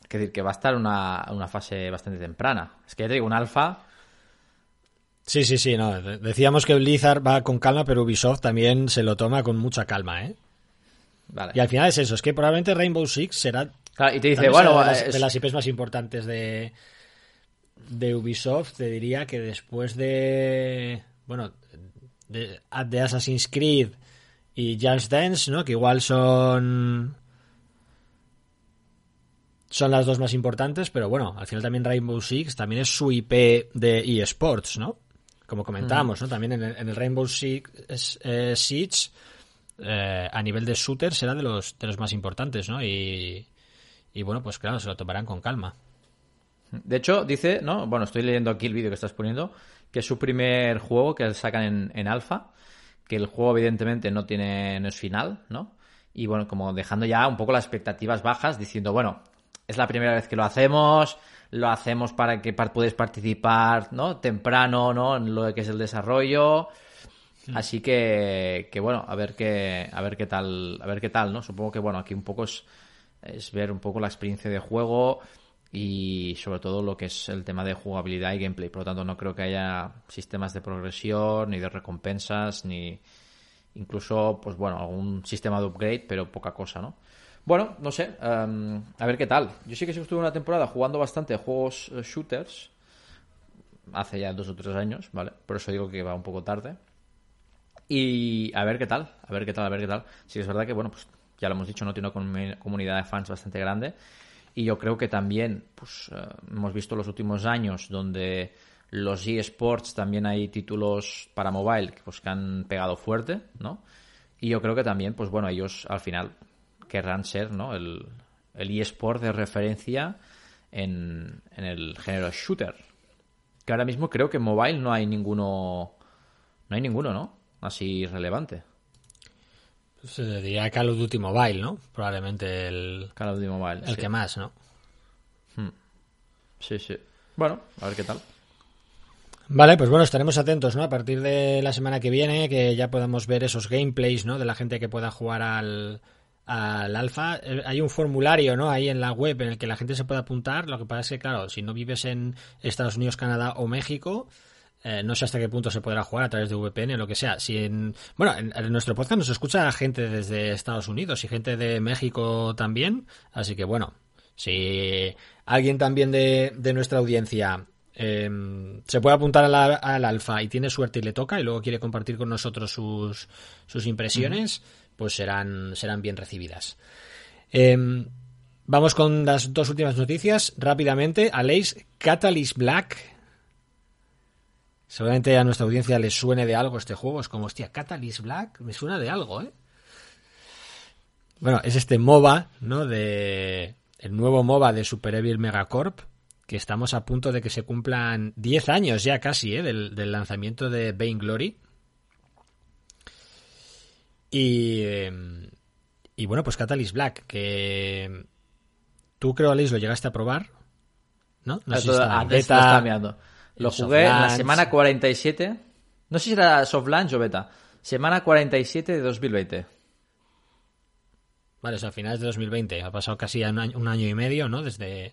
Que, decir, que va a estar una, una fase bastante temprana. Es que ya te digo, un alfa Sí, sí, sí, no. Decíamos que Blizzard va con calma, pero Ubisoft también se lo toma con mucha calma, ¿eh? Vale. Y al final es eso, es que probablemente Rainbow Six será. y te dice, bueno, de las, IPs más importantes de, de Ubisoft, te diría que después de. Bueno, de, de Assassin's Creed y Just Dance, ¿no? Que igual son. Son las dos más importantes, pero bueno, al final también Rainbow Six también es su IP de eSports, ¿no? Como comentábamos, ¿no? También en el, Rainbow Six, eh, Siege, eh, a nivel de shooter será de los, de los más importantes, ¿no? Y, bueno, pues claro, se lo tomarán con calma. De hecho, dice, ¿no? Bueno, estoy leyendo aquí el vídeo que estás poniendo, que es su primer juego que sacan en, en alfa, que el juego evidentemente no tiene, no es final, ¿no? Y bueno, como dejando ya un poco las expectativas bajas, diciendo, bueno, es la primera vez que lo hacemos, lo hacemos para que puedas participar, ¿no? Temprano, ¿no? En lo que es el desarrollo. Así que, que, bueno, a ver qué, a ver qué tal, a ver qué tal, ¿no? Supongo que bueno, aquí un poco es, es ver un poco la experiencia de juego y sobre todo lo que es el tema de jugabilidad y gameplay. Por lo tanto, no creo que haya sistemas de progresión, ni de recompensas, ni incluso, pues bueno, algún sistema de upgrade, pero poca cosa, ¿no? Bueno, no sé, em, a ver qué tal. Yo sí que estuve una temporada jugando bastante juegos eh, shooters, hace ya dos o tres años, ¿vale? Por eso digo que va un poco tarde. Y a ver qué tal, a ver qué tal, a ver qué tal. Sí, es verdad que, bueno, pues ya lo hemos dicho, no tiene una comunidad de fans bastante grande. Y yo creo que también, pues eh, hemos visto los últimos años donde los eSports también hay títulos para mobile pues, que han pegado fuerte, ¿no? Y yo creo que también, pues bueno, ellos al final querrán ser ¿no? el, el eSport de referencia en, en, el género shooter. Que ahora mismo creo que en mobile no hay ninguno. No hay ninguno, ¿no? Así relevante. Se diría Call of Duty Mobile, ¿no? Probablemente el. Call of Duty Mobile. El que más, ¿no? Hmm. Sí, sí. Bueno, a ver qué tal. Vale, pues bueno, estaremos atentos, ¿no? A partir de la semana que viene, que ya podamos ver esos gameplays, ¿no? De la gente que pueda jugar al, al alfa. Eh, hay un formulario, ¿no? Ahí en la web en el que la gente se puede apuntar. Lo que pasa es que, claro, si no vives en Estados Unidos, Canadá o México, eh, no sé hasta qué punto se podrá jugar a través de VPN o lo que sea. Si en, bueno, en, nuestro podcast nos escucha gente desde Estados Unidos y gente de México también. Así que bueno, si alguien también de, de nuestra audiencia em, se puede apuntar al alfa y tiene suerte y le toca y luego quiere compartir con nosotros sus, sus impresiones, pues serán, serán bien recibidas. Em, vamos con las dos últimas noticias. Rápidamente, Aleix, Catalyst Black. Seguramente a nuestra audiencia les suene de algo este juego. Es como, hostia, Catalyst Black, me suena de algo, ¿eh? Bueno, es este MOBA, ¿no? De. El nuevo MOBA de Super Evil Megacorp. Que estamos a punto de que se cumplan 10 años ya casi, ¿eh? Del, lanzamiento de Vainglory. Glory. Y. Em, y bueno, pues Catalyst Black, que tú creo, Alice, lo llegaste a probar, ¿no? No sé si está, beta, Lo jugué en la semana 47. No sé si era soft launch o beta. Semana 47 de 2020. Vale, o sea, a finales de 2020. Ha pasado casi un año, y medio, ¿no? Desde,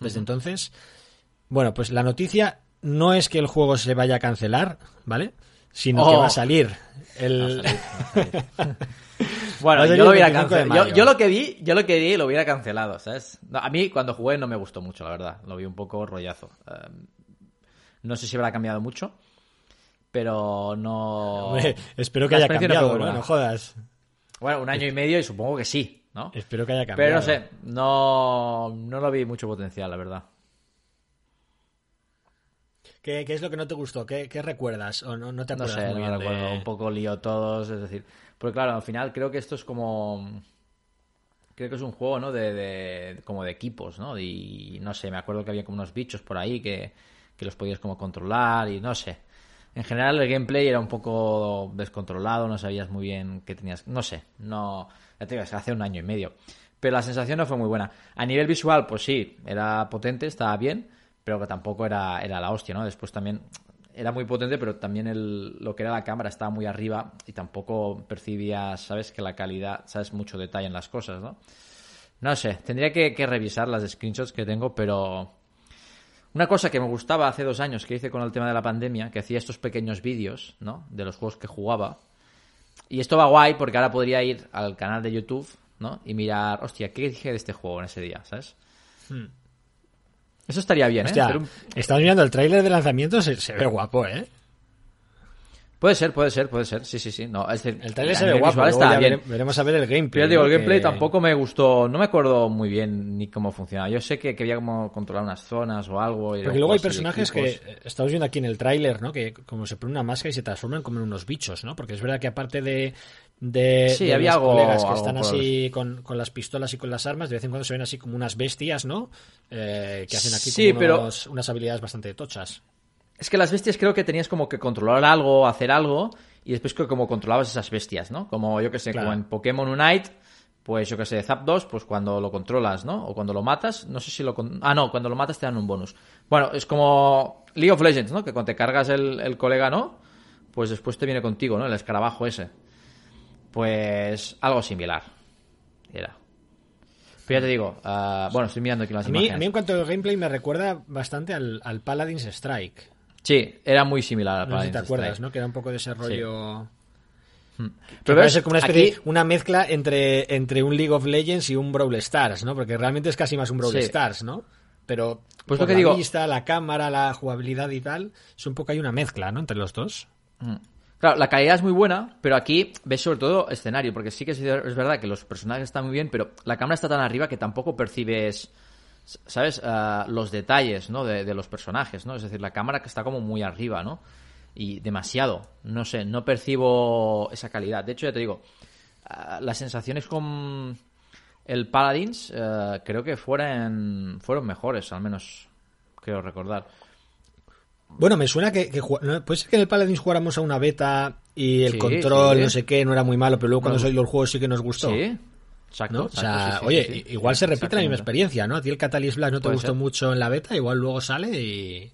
desde entonces. Bueno, pues la noticia no es que el juego se vaya a cancelar, ¿vale? Sino que va a oh. salir. El... Bueno, yo lo hubiera cancelado. Yo, lo que vi, yo lo que vi lo hubiera cancelado, ¿sabes? a mí cuando jugué no me gustó mucho, la verdad. Lo vi un poco rollazo. Em, no sé si habrá cambiado mucho, pero no. espero que haya cambiado, no, jodas. Bueno, un año y medio y supongo que sí, ¿no? Espero que haya cambiado. Pero no sé, no, no lo vi mucho potencial, la verdad. ¿Qué, es lo que no te gustó? ¿Qué, recuerdas? ¿O no, no te acuerdas no sé, no recuerdo. Un poco lío todos, es decir... Porque claro, al final creo que esto es como... Creo que es un juego, ¿no? De, como de equipos, ¿no? Y no sé, me acuerdo que había como unos bichos por ahí que, los podías como controlar y no sé. En general el gameplay era un poco descontrolado, no sabías muy bien qué tenías... No sé, no... Ya te digo, hace un año y medio. Pero la sensación no fue muy buena. A nivel visual, pues sí, era potente, estaba bien, pero que tampoco era, era la hostia, ¿no? Después también era muy potente, pero también lo que era la cámara estaba muy arriba y tampoco percibías, ¿sabes? Que la calidad, ¿sabes? Mucho detalle en las cosas, ¿no? No sé, tendría que, revisar las screenshots que tengo, pero... Una cosa que me gustaba hace dos años que hice con el tema de la pandemia, que hacía estos pequeños vídeos, ¿no? De los juegos que jugaba. Y esto va guay porque ahora podría ir al canal de YouTube, ¿no? Y mirar, hostia, ¿qué dije de este juego en ese día, ¿sabes? Hmm. Eso estaría bien, ¿eh? Estamos mirando el tráiler de lanzamiento, se, ve guapo, ¿eh? Puede ser, puede ser, puede ser. Sí, sí, sí. No, el trailer se ve guapo, está bien. Veremos a ver el gameplay. Pero digo, el gameplay tampoco me gustó, no me acuerdo muy bien ni cómo funcionaba. Yo sé que quería como controlar unas zonas o algo. Porque luego hay personajes que estamos viendo aquí en el tráiler, ¿no? Que como se pone una máscara y se transforman como en unos bichos, ¿no? Porque es verdad que aparte de de, sí, había algo, colegas que están así con, con, las pistolas y con las armas, de vez en cuando se ven así como unas bestias, ¿no? Eh, que hacen aquí como unas habilidades bastante tochas. Es que las bestias creo que tenías como que controlar algo, hacer algo, y después que como controlabas esas bestias, ¿no? Como yo que sé, como en Pokémon Unite, pues yo que sé, Zapdos, pues cuando lo controlas, ¿no? O cuando lo matas, no sé si lo... Ah, no, cuando lo matas te dan un bonus. Bueno, es como League of Legends, ¿no? Que cuando te cargas el, el colega, ¿no? Pues después te viene contigo, ¿no? El escarabajo ese. Pues algo similar. Era. Pero ya te digo, uh, bueno, estoy mirando aquí las a mí, A mí en cuanto al gameplay me recuerda bastante al, al Paladins Strike. Sí, era muy similar al no Paladins si te acuerdas, ¿no? Que era un poco de ese rollo... Hmm. Pero como una, especie, una mezcla entre, entre un League of Legends y un Brawl Stars, ¿no? Porque realmente es casi más un Brawl Stars, ¿no? Pero pues lo que la digo... vista, la cámara, la jugabilidad y tal, es un poco hay una mezcla, ¿no? Entre los dos. Hmm. Claro, la calidad es muy buena, pero aquí ves sobre todo escenario, porque sí que es, verdad que los personajes están muy bien, pero la cámara está tan arriba que tampoco percibes, ¿sabes? Ah, los detalles, ¿no? De, los personajes, ¿no? Es decir, la cámara que está como muy arriba, ¿no? Y demasiado, no sé, no percibo esa calidad. De hecho, ya te digo, uh, las sensaciones con el Paladins ah, creo que fueron, fueron mejores, al menos creo recordar. Bueno, me suena que, puede ser que en el Paladins jugáramos a una beta y el control, no sé qué, no era muy malo, pero luego cuando salió el juego sí que nos gustó. Sí. Exacto. O sea, oye, igual se repite la misma experiencia, ¿no? A ti el Catalyst Black no te gustó mucho en la beta, igual luego sale y.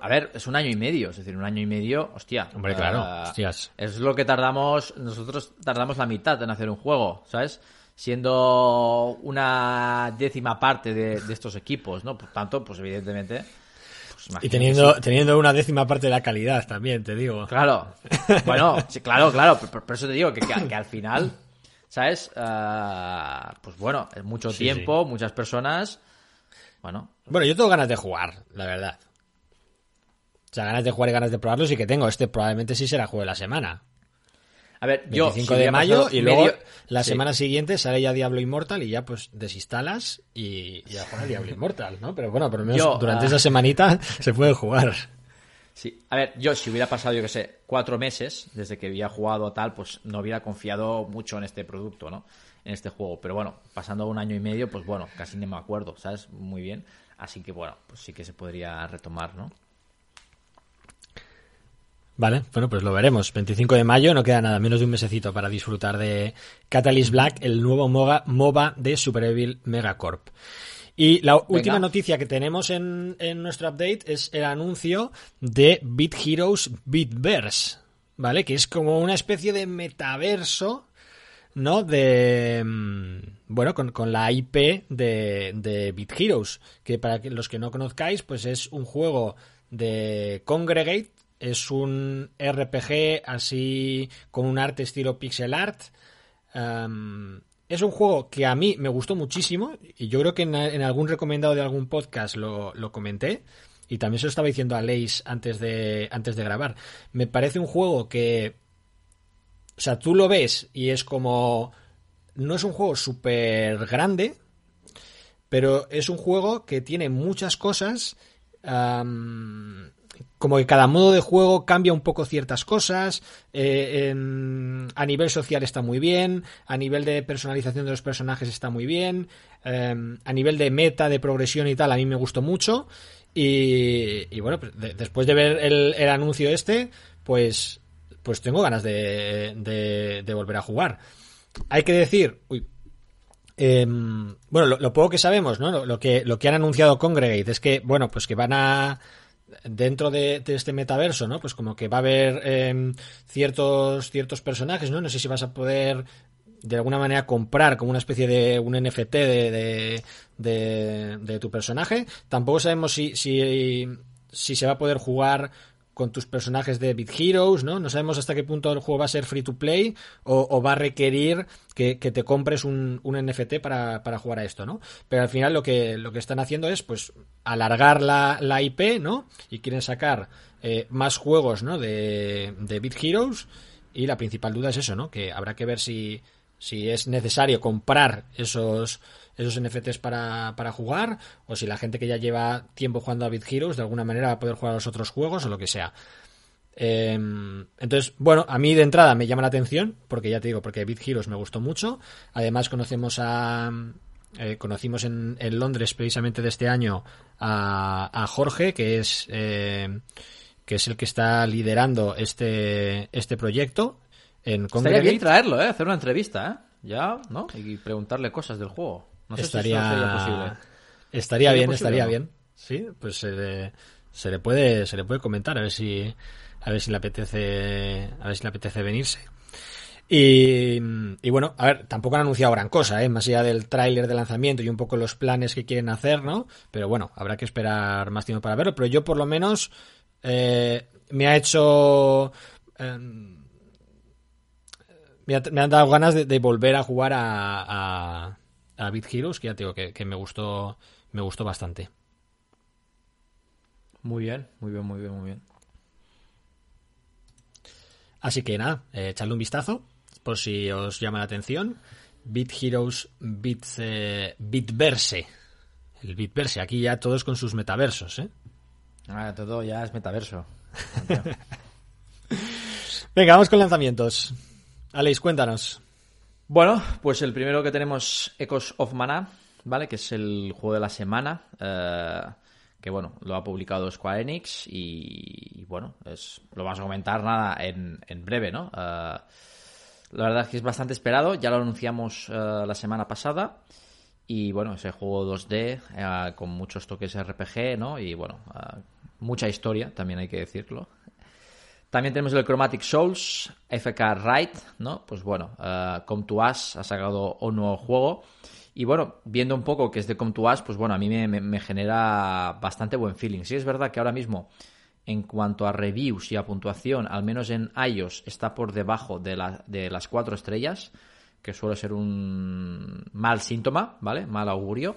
a ver, es un año y medio, es decir, un año y medio, hostia. Hombre, claro, ah, hostias. Es lo que tardamos, nosotros tardamos la mitad en hacer un juego, ¿sabes? Siendo una décima parte de, de estos equipos, ¿no? Por tanto, pues evidentemente y teniendo, teniendo una décima parte de la calidad también, te digo. Claro. Bueno, sí, claro, claro. Por, eso te digo que, que, al final, ¿sabes? Ah, pues bueno, es mucho tiempo, muchas personas. Bueno. Bueno, yo tengo ganas de jugar, la verdad. O sea, ganas de jugar y ganas de probarlo sí que tengo. Este probablemente sí será juego de la semana. A ver, 25 de mayo y luego la semana siguiente sale ya Diablo Immortal y ya pues desinstalas y ya juega Diablo Immortal, ¿no? Pero bueno, por lo menos durante ah, esa semanita se puede jugar. Sí, a ver, yo si hubiera pasado, yo que sé, cuatro meses desde que había jugado tal, pues no hubiera confiado mucho en este producto, ¿no? En este juego. Pero bueno, pasando un año y medio, pues bueno, casi ni me acuerdo, ¿sabes? Muy bien. Así que bueno, pues sí que se podría retomar, ¿no? Vale, bueno, pues lo veremos. 25 de mayo, no queda nada, menos de un mesecito para disfrutar de Catalyst Black, el nuevo MOBA, de Super Evil Megacorp. Y la última noticia que tenemos en, nuestro update es el anuncio de Beat Heroes Bitverse, ¿vale? Que es como una especie de metaverso, ¿no? De. Mm, bueno, con, la IP de, de Beat Heroes, que para los que no conozcáis, pues es un juego de Congregate es un RPG así con un arte estilo pixel art. Es un juego que a mí me gustó muchísimo y yo creo que en, algún recomendado de algún podcast lo, comenté y también se lo estaba diciendo a Leis antes de, antes de grabar. Me parece un juego que... O sea, tú lo ves y es como... No es un juego súper grande, pero es un juego que tiene muchas cosas como que cada modo de juego cambia un poco ciertas cosas, eh, a nivel social está muy bien, a nivel de personalización de los personajes está muy bien, em, a nivel de meta, de progresión y tal, a mí me gustó mucho. Y, bueno, pues después de ver el, anuncio este, pues, pues tengo ganas de, de, volver a jugar. Hay que decir, uy, em, bueno, lo, poco que sabemos, ¿no? Lo, que, lo que han anunciado Congregate es que, bueno, pues que van a dentro de, este metaverso, ¿no? Pues como que va a haber em, ciertos, ciertos personajes, ¿no? No sé si vas a poder de alguna manera comprar como una especie de un NFT de, de, de, tu personaje. Tampoco sabemos si, si, si se va a poder jugar con tus personajes de Beat Heroes, ¿no? No sabemos hasta qué punto el juego va a ser free to play o, va a requerir que, te compres un, un NFT para, para, jugar a esto, ¿no? Pero al final lo que, lo que están haciendo es, pues, alargar la, la IP, ¿no? Y quieren sacar eh, más juegos, ¿no? De, de Beat Heroes y la principal duda es eso, ¿no? Que habrá que ver si, si es necesario comprar esos esos NFTs para, para jugar, o si la gente que ya lleva tiempo jugando a Beat Heroes de alguna manera va a poder jugar a los otros juegos o lo que sea. Em, entonces, bueno, a mí de entrada me llama la atención, porque ya te digo, porque Beat Heroes me gustó mucho. Además, conocemos a. Eh, conocimos en, en, Londres precisamente de este año a, Jorge, que es. Eh, que es el que está liderando este, este proyecto en bien traerlo, ¿eh? Hacer una entrevista, ¿eh? Ya, ¿no? Y preguntarle cosas del juego estaría, posible. Estaría bien, estaría bien. Sí, pues se le, se le puede se le puede comentar a ver si a ver si le apetece a ver si le apetece venirse. Y, y, bueno, a ver, tampoco han anunciado gran cosa, ¿eh? más allá del tráiler de lanzamiento y un poco los planes que quieren hacer, ¿no? Pero bueno, habrá que esperar más tiempo para verlo. Pero yo por lo menos eh, me ha hecho... Em, me, han dado ganas de, volver a jugar a, a Beat Heroes, que ya te digo que, me gustó me gustó bastante. Muy bien, muy bien, muy bien, muy bien. Así que nada, eh, echadle un vistazo por si os llama la atención. Beat Heroes Beat, eh, Bitverse. El Bitverse, aquí ya todos con sus metaversos, ¿eh? Ah, todo ya es metaverso. Venga, vamos con lanzamientos. Alex, cuéntanos. Bueno, pues el primero que tenemos, Echoes of Mana, ¿vale? Que es el juego de la semana. Eh, que bueno, lo ha publicado Square Enix y, bueno, es, lo vamos a comentar nada en, breve, ¿no? Eh, la verdad es que es bastante esperado, ya lo anunciamos eh, la semana pasada y bueno, ese juego 2D con muchos toques RPG, ¿no? Y bueno, mucha historia, también hay que decirlo. También tenemos el Chromatic Souls, FK Wright, ¿no? Pues bueno, uh, to Us ha sacado un nuevo juego. Y bueno, viendo un poco que es de Us, pues bueno, a mí me, genera bastante buen feeling. Sí es verdad que ahora mismo, en cuanto a reviews y a puntuación, al menos en iOS, está por debajo de, las cuatro estrellas, que suele ser un mal síntoma, ¿vale? Mal augurio.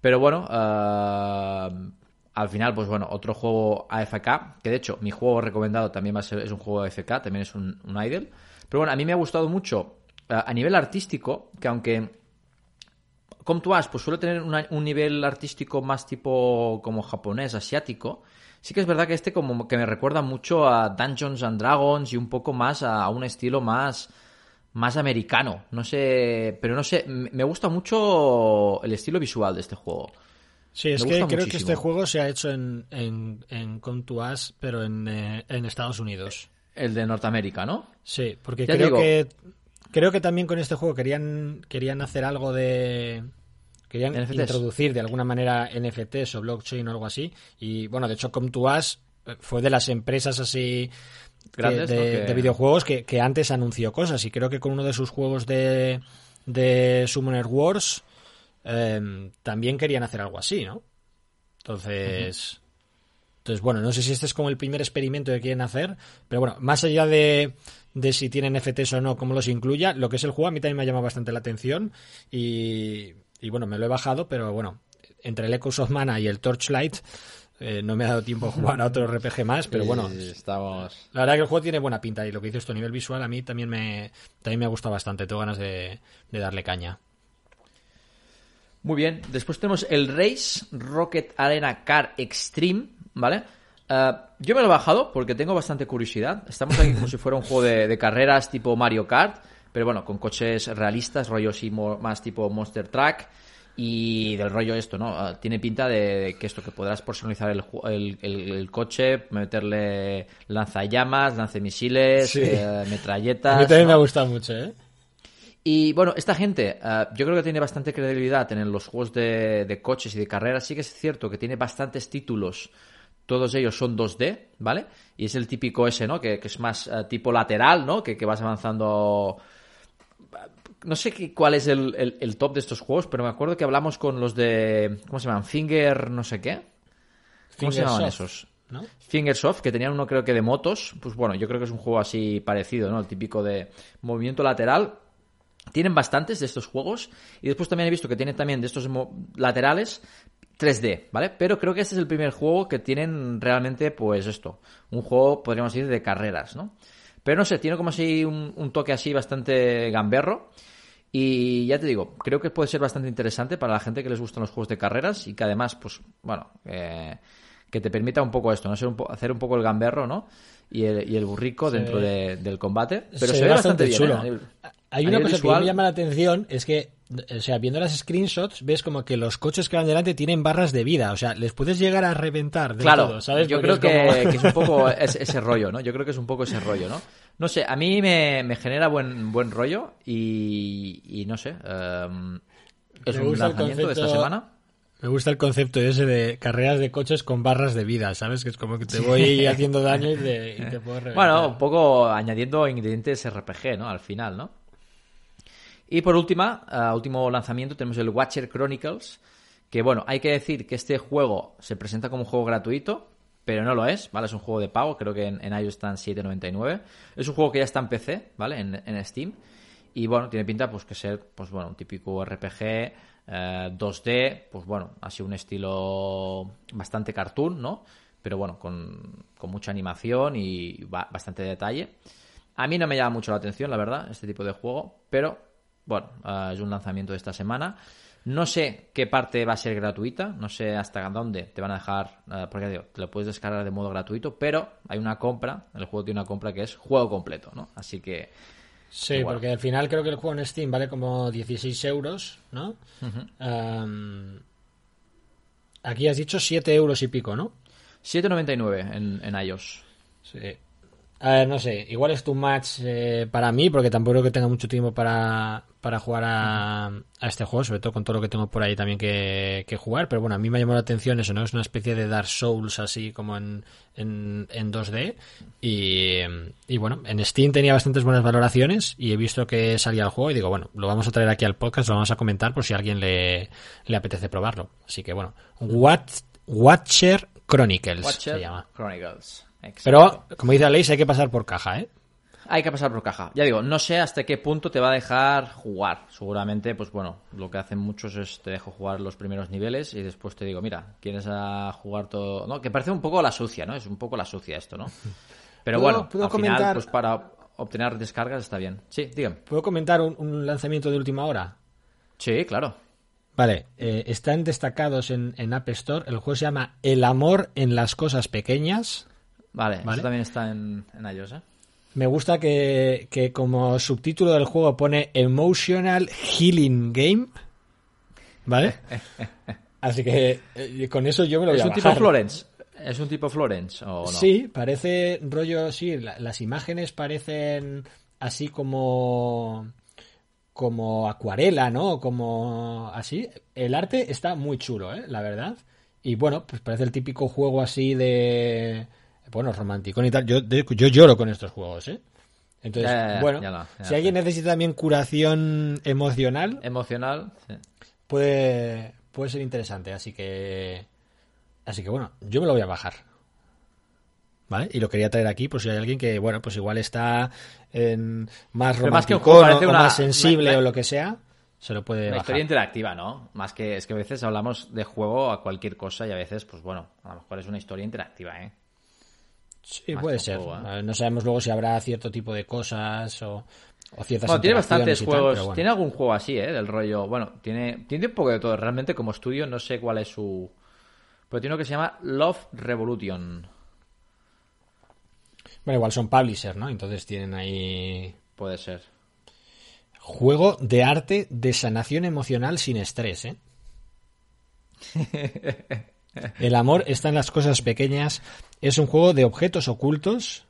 Pero bueno, uh, al final, pues bueno, otro juego AFK, que de hecho mi juego recomendado también va a ser, es un juego AFK, también es un, un idle. Pero bueno, a mí me ha gustado mucho a nivel artístico, que aunque to pues suele tener un nivel artístico más tipo como japonés, asiático, sí que es verdad que este como que me recuerda mucho a Dungeons and Dragons y un poco más a un estilo más más americano, no sé, pero no sé, me gusta mucho el estilo visual de este juego. Sí, es que creo que este juego se ha hecho en, en, en to pero en, eh, en Estados Unidos. El de Norteamérica, ¿no? Sí, porque creo que creo que también con este juego querían querían hacer algo de querían introducir de alguna manera NFTs o blockchain o algo así. Y bueno, de hecho come eh, fue de las empresas así de, videojuegos que, antes anunció cosas. Y creo que con uno de sus juegos de, de Summoner Wars em, también querían hacer algo así, ¿no? Entonces... Entonces, bueno, no sé si este es como el primer experimento que quieren hacer, pero bueno, más allá de, de si tienen FTs o no, cómo los incluya, lo que es el juego a mí también me ha llamado bastante la atención y, y bueno, me lo he bajado, pero bueno, entre el Echoes of Mana y el Torchlight eh, no me ha dado tiempo a jugar a otro RPG más, pero bueno, estamos... la verdad que el juego tiene buena pinta y lo que dices esto a nivel visual a mí también me, también me ha gustado bastante, tengo ganas de, de darle caña. Muy bien, después tenemos el Race Rocket Arena Car Extreme, ¿vale? Eh, yo me lo he bajado porque tengo bastante curiosidad. Estamos aquí como si fuera un juego de, carreras tipo Mario Kart, pero bueno, con coches realistas, rollo así más tipo Monster Truck y del rollo esto, ¿no? Eh, tiene pinta de, que esto, que podrás personalizar el, el, coche, meterle lanzallamas, lancemisiles, eh, metralletas. A mí también me ha gustado mucho, ¿eh? Y bueno, esta gente, yo creo que tiene bastante credibilidad en los juegos de, de, coches y de carreras. Sí que es cierto que tiene bastantes títulos todos ellos son 2D, ¿vale? Y es el típico ese, ¿no? Que, es más eh, tipo lateral, ¿no? Que, vas avanzando... No sé qué, cuál es el, top de estos juegos, pero me acuerdo que hablamos con los de... ¿Cómo se llaman? Finger no sé qué. ¿Cómo se llamaban esos? ¿no? Fingersoft, que tenían uno creo que de motos. Pues bueno, yo creo que es un juego así parecido, ¿no? El típico de movimiento lateral. Tienen bastantes de estos juegos. Y después también he visto que tienen también de estos laterales, 3D, ¿vale? Pero creo que este es el primer juego que tienen realmente, pues esto, un juego, podríamos decir, de carreras, ¿no? Pero no sé, tiene como así un, toque así bastante gamberro. Y ya te digo, creo que puede ser bastante interesante para la gente que les gustan los juegos de carreras y que además, pues, bueno, eh, que te permita un poco esto, ¿no? hacer un poco el gamberro, ¿no? Y el, y el burrico dentro del combate. Pero se, ve bastante, bien. Chulo. ¿eh? Hay una cosa que me llama la atención, es que o sea, viendo las screenshots, ves como que los coches que van delante tienen barras de vida. O sea, les puedes llegar a reventar de claro, todo, ¿sabes? Yo creo que, es un poco ese, rollo, ¿no? Yo creo que es un poco ese rollo, ¿no? No sé, a mí me, genera buen, buen rollo y, no sé. Em, es un lanzamiento de esta semana. Me gusta el concepto ese de carreras de coches con barras de vida, ¿sabes? Que es como que te voy haciendo daño y te, y te puedo reventar. Bueno, un poco añadiendo ingredientes RPG, ¿no? Al final, ¿no? Y por última, uh, último lanzamiento, tenemos el Watcher Chronicles, que bueno, hay que decir que este juego se presenta como un juego gratuito, pero no lo es, ¿vale? Es un juego de pago, creo que en, en iOS están 7.99. Es un juego que ya está en PC, ¿vale? En, Steam. Y bueno, tiene pinta pues que ser, pues bueno, un típico RPG 2D, eh, pues bueno, así un estilo bastante cartoon, ¿no? Pero bueno, con, con mucha animación y bastante detalle. A mí no me llama mucho la atención, la verdad, este tipo de juego, pero bueno, eh, es un lanzamiento de esta semana. No sé qué parte va a ser gratuita, no sé hasta dónde te van a dejar, uh, porque digo, te lo puedes descargar de modo gratuito, pero hay una compra, el juego tiene una compra que es juego completo, ¿no? Así que... Sí, porque al final creo que el juego en Steam vale como 16 euros, ¿no? aquí has dicho 7 euros y pico, ¿no? 7,99 en, en iOS. Sí. A ver, no sé, igual es too much eh, para mí, porque tampoco creo que tenga mucho tiempo para, para jugar a, a, este juego, sobre todo con todo lo que tengo por ahí también que, que, jugar. Pero bueno, a mí me ha llamado la atención eso, ¿no? Es una especie de Dark Souls así como en, en, en 2D. Y, y, bueno, en Steam tenía bastantes buenas valoraciones y he visto que salía el juego y digo, bueno, lo vamos a traer aquí al podcast, lo vamos a comentar por si a alguien le, le apetece probarlo. Así que bueno, Watcher Chronicles se llama. Chronicles. Pero, como dice Aleix, hay que pasar por caja, ¿eh? hay que pasar por caja. Ya digo, no sé hasta qué punto te va a dejar jugar. Seguramente, pues bueno, lo que hacen muchos es te dejo jugar los primeros niveles y después te digo, mira, ¿quieres a jugar todo? ¿No? Que parece un poco la sucia, ¿no? Es un poco la sucia esto, ¿no? Pero bueno, al final, pues para obtener descargas está bien. Sí, dígame. ¿Puedo comentar un, lanzamiento de última hora? Sí, claro. Vale, eh, están destacados en, en App Store. El juego se llama El amor en las cosas pequeñas. Vale, eso también está en, en iOS, ¿eh? Me gusta que, como subtítulo del juego pone Emotional Healing Game. ¿Vale? Así que eh, con eso yo me lo voy a ¿Es un tipo Florence? ¿Es un tipo Florence o no? Sí, parece rollo, sí, las imágenes parecen así como como acuarela, ¿no? Como así. El arte está muy chulo, ¿eh? La verdad. Y bueno, pues parece el típico juego así de bueno, romántico y tal. Yo, yo lloro con estos juegos, ¿eh? Entonces, bueno, si alguien necesita también curación emocional, emocional, puede, puede ser interesante. Así que, así que bueno, yo me lo voy a bajar. ¿Vale? Y lo quería traer aquí, por si hay alguien que, bueno, pues igual está en más romántico más o, más sensible o lo que sea, se lo puede una bajar. historia interactiva, ¿no? Más que es que a veces hablamos de juego a cualquier cosa y a veces, pues bueno, a lo mejor es una historia interactiva, ¿eh? Sí, puede ser. ¿eh? No sabemos luego si habrá cierto tipo de cosas o, o ciertas bueno, tiene bastantes juegos. Tiene algún juego así, ¿eh? Del rollo. Bueno, tiene, tiene un poco de todo. Realmente, como estudio, no sé cuál es su. Pero tiene uno que se llama Love Revolution. Bueno, igual son publishers, ¿no? Entonces tienen ahí. Puede ser. Juego de arte de sanación emocional sin estrés, ¿eh? El amor está en las cosas pequeñas. Es un juego de objetos ocultos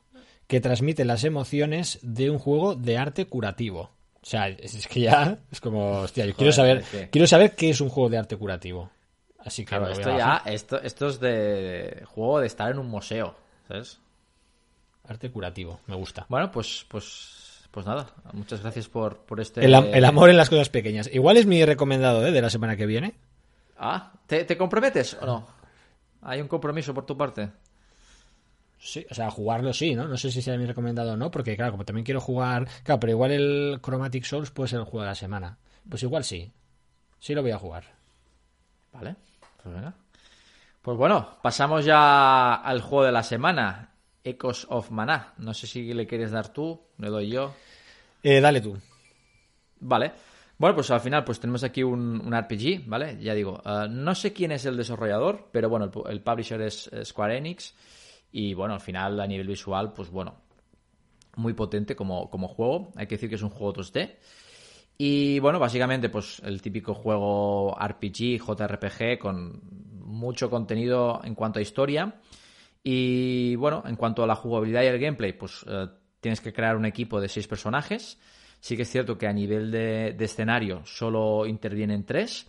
que transmite las emociones de un juego de arte curativo. O sea, es que ya es como, hostia, yo quiero saber, quiero saber qué es un juego de arte curativo. Así que esto ya, esto, esto es de juego de estar en un museo, ¿sabes? Arte curativo, me gusta. Bueno, pues, pues, pues nada, muchas gracias por, por este. El, el, amor en las cosas pequeñas. Igual es mi recomendado ¿eh? de la semana que viene. Ah, ¿te, comprometes o no? ¿Hay un compromiso por tu parte? Sí, o sea, jugarlo sí, ¿no? No sé si sea mi recomendado o no, porque claro, como también quiero jugar. Claro, pero igual el Chromatic Souls puede ser el juego de la semana. Pues igual sí. Sí lo voy a jugar. Vale, pues venga. Pues bueno, pasamos ya al juego de la semana. Echoes of Mana. No sé si le quieres dar tú, le doy yo. Eh, dale tú. Vale. Bueno, pues al final pues tenemos aquí un, RPG, ¿vale? Ya digo, eh, no sé quién es el desarrollador, pero bueno, el, publisher es Square Enix y bueno, al final a nivel visual, pues bueno, muy potente como, como juego. Hay que decir que es un juego 2D. Y bueno, básicamente pues el típico juego RPG, JRPG con mucho contenido en cuanto a historia. Y bueno, en cuanto a la jugabilidad y el gameplay, pues eh, tienes que crear un equipo de seis personajes Sí que es cierto que a nivel de, escenario solo intervienen tres.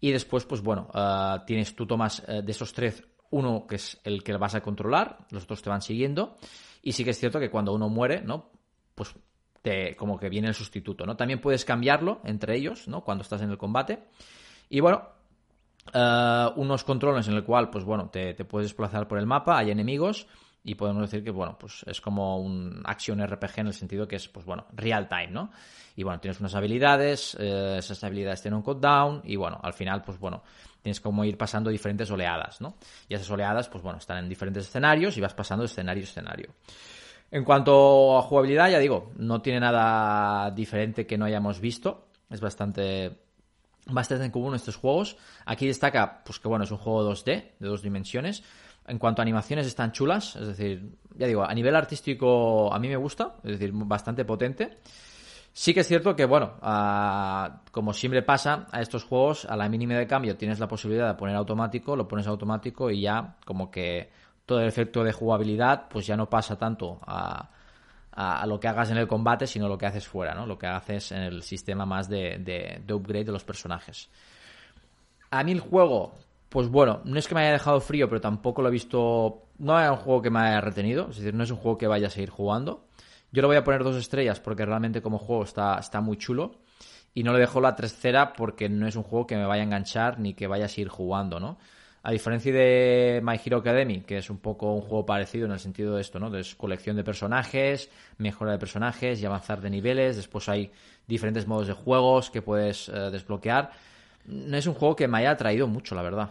Y después, pues bueno, ah, tienes, tú tomas eh, de esos tres uno que es el que vas a controlar, los otros te van siguiendo. Y sí que es cierto que cuando uno muere, ¿no? Pues te, como que viene el sustituto, ¿no? También puedes cambiarlo entre ellos, ¿no? Cuando estás en el combate. Y bueno, ah, unos controles en el cual, pues bueno, te, puedes desplazar por el mapa, hay enemigos y podemos decir que, bueno, pues es como un action RPG en el sentido que es, pues bueno, real time, ¿no? Y bueno, tienes unas habilidades, eh, esas habilidades tienen un cooldown y bueno, al final, pues bueno, tienes como ir pasando diferentes oleadas, ¿no? Y esas oleadas, pues bueno, están en diferentes escenarios y vas pasando de escenario a escenario. En cuanto a jugabilidad, ya digo, no tiene nada diferente que no hayamos visto. Es bastante bastante en común estos juegos. Aquí destaca, pues que bueno, es un juego 2D, de dos dimensiones. En cuanto a animaciones están chulas, es decir, ya digo, a nivel artístico a mí me gusta, es decir, bastante potente. Sí que es cierto que, bueno, como siempre pasa a estos juegos, a la mínima de cambio tienes la posibilidad de poner automático, lo pones automático y ya como que todo el efecto de jugabilidad pues ya no pasa tanto a, lo que hagas en el combate, sino lo que haces fuera, ¿no? Lo que haces en el sistema más de, de upgrade de los personajes. A mí el juego pues bueno, no es que me haya dejado frío, pero tampoco lo he visto. No es un juego que me haya retenido, es decir, no es un juego que vaya a seguir jugando. Yo le voy a poner dos estrellas porque realmente como juego está, está muy chulo. Y no le dejo la tercera porque no es un juego que me vaya a enganchar ni que vaya a seguir jugando, ¿no? a diferencia de My Hero Academy, que es un poco un juego parecido en el sentido de esto, ¿no? De colección de personajes, mejora de personajes y avanzar de niveles. Después hay diferentes modos de juegos que puedes eh, desbloquear. No es un juego que me haya atraído mucho, la verdad.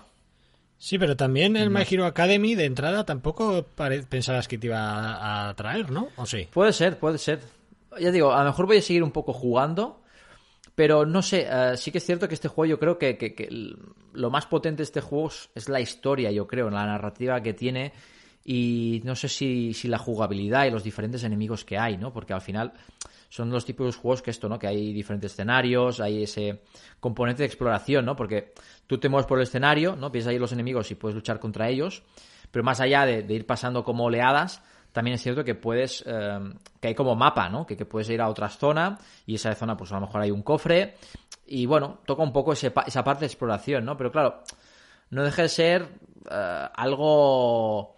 Sí, pero también el My Hero Academy de entrada tampoco pensabas que te iba a atraer, ¿no? ¿O sí? Puede ser, puede ser. Ya digo, a lo mejor voy a seguir un poco jugando pero no sé, eh, sí que es cierto que este juego yo creo que, lo más potente de este juego es la historia, yo creo, la narrativa que tiene y no sé si, si la jugabilidad y los diferentes enemigos que hay, ¿no? Porque al final son los tipos de juegos que esto, ¿no? Que hay diferentes escenarios, hay ese componente de exploración, ¿no? Porque tú te mueves por el escenario, ¿no? Piensas ahí los enemigos y puedes luchar contra ellos, pero más allá de ir pasando como oleadas, también es cierto que puedes, eh, que hay como mapa, ¿no? Que, puedes ir a otra zona y esa zona, pues a lo mejor hay un cofre y bueno, toca un poco esa parte de exploración, ¿no? Pero claro, no deja de ser eh, algo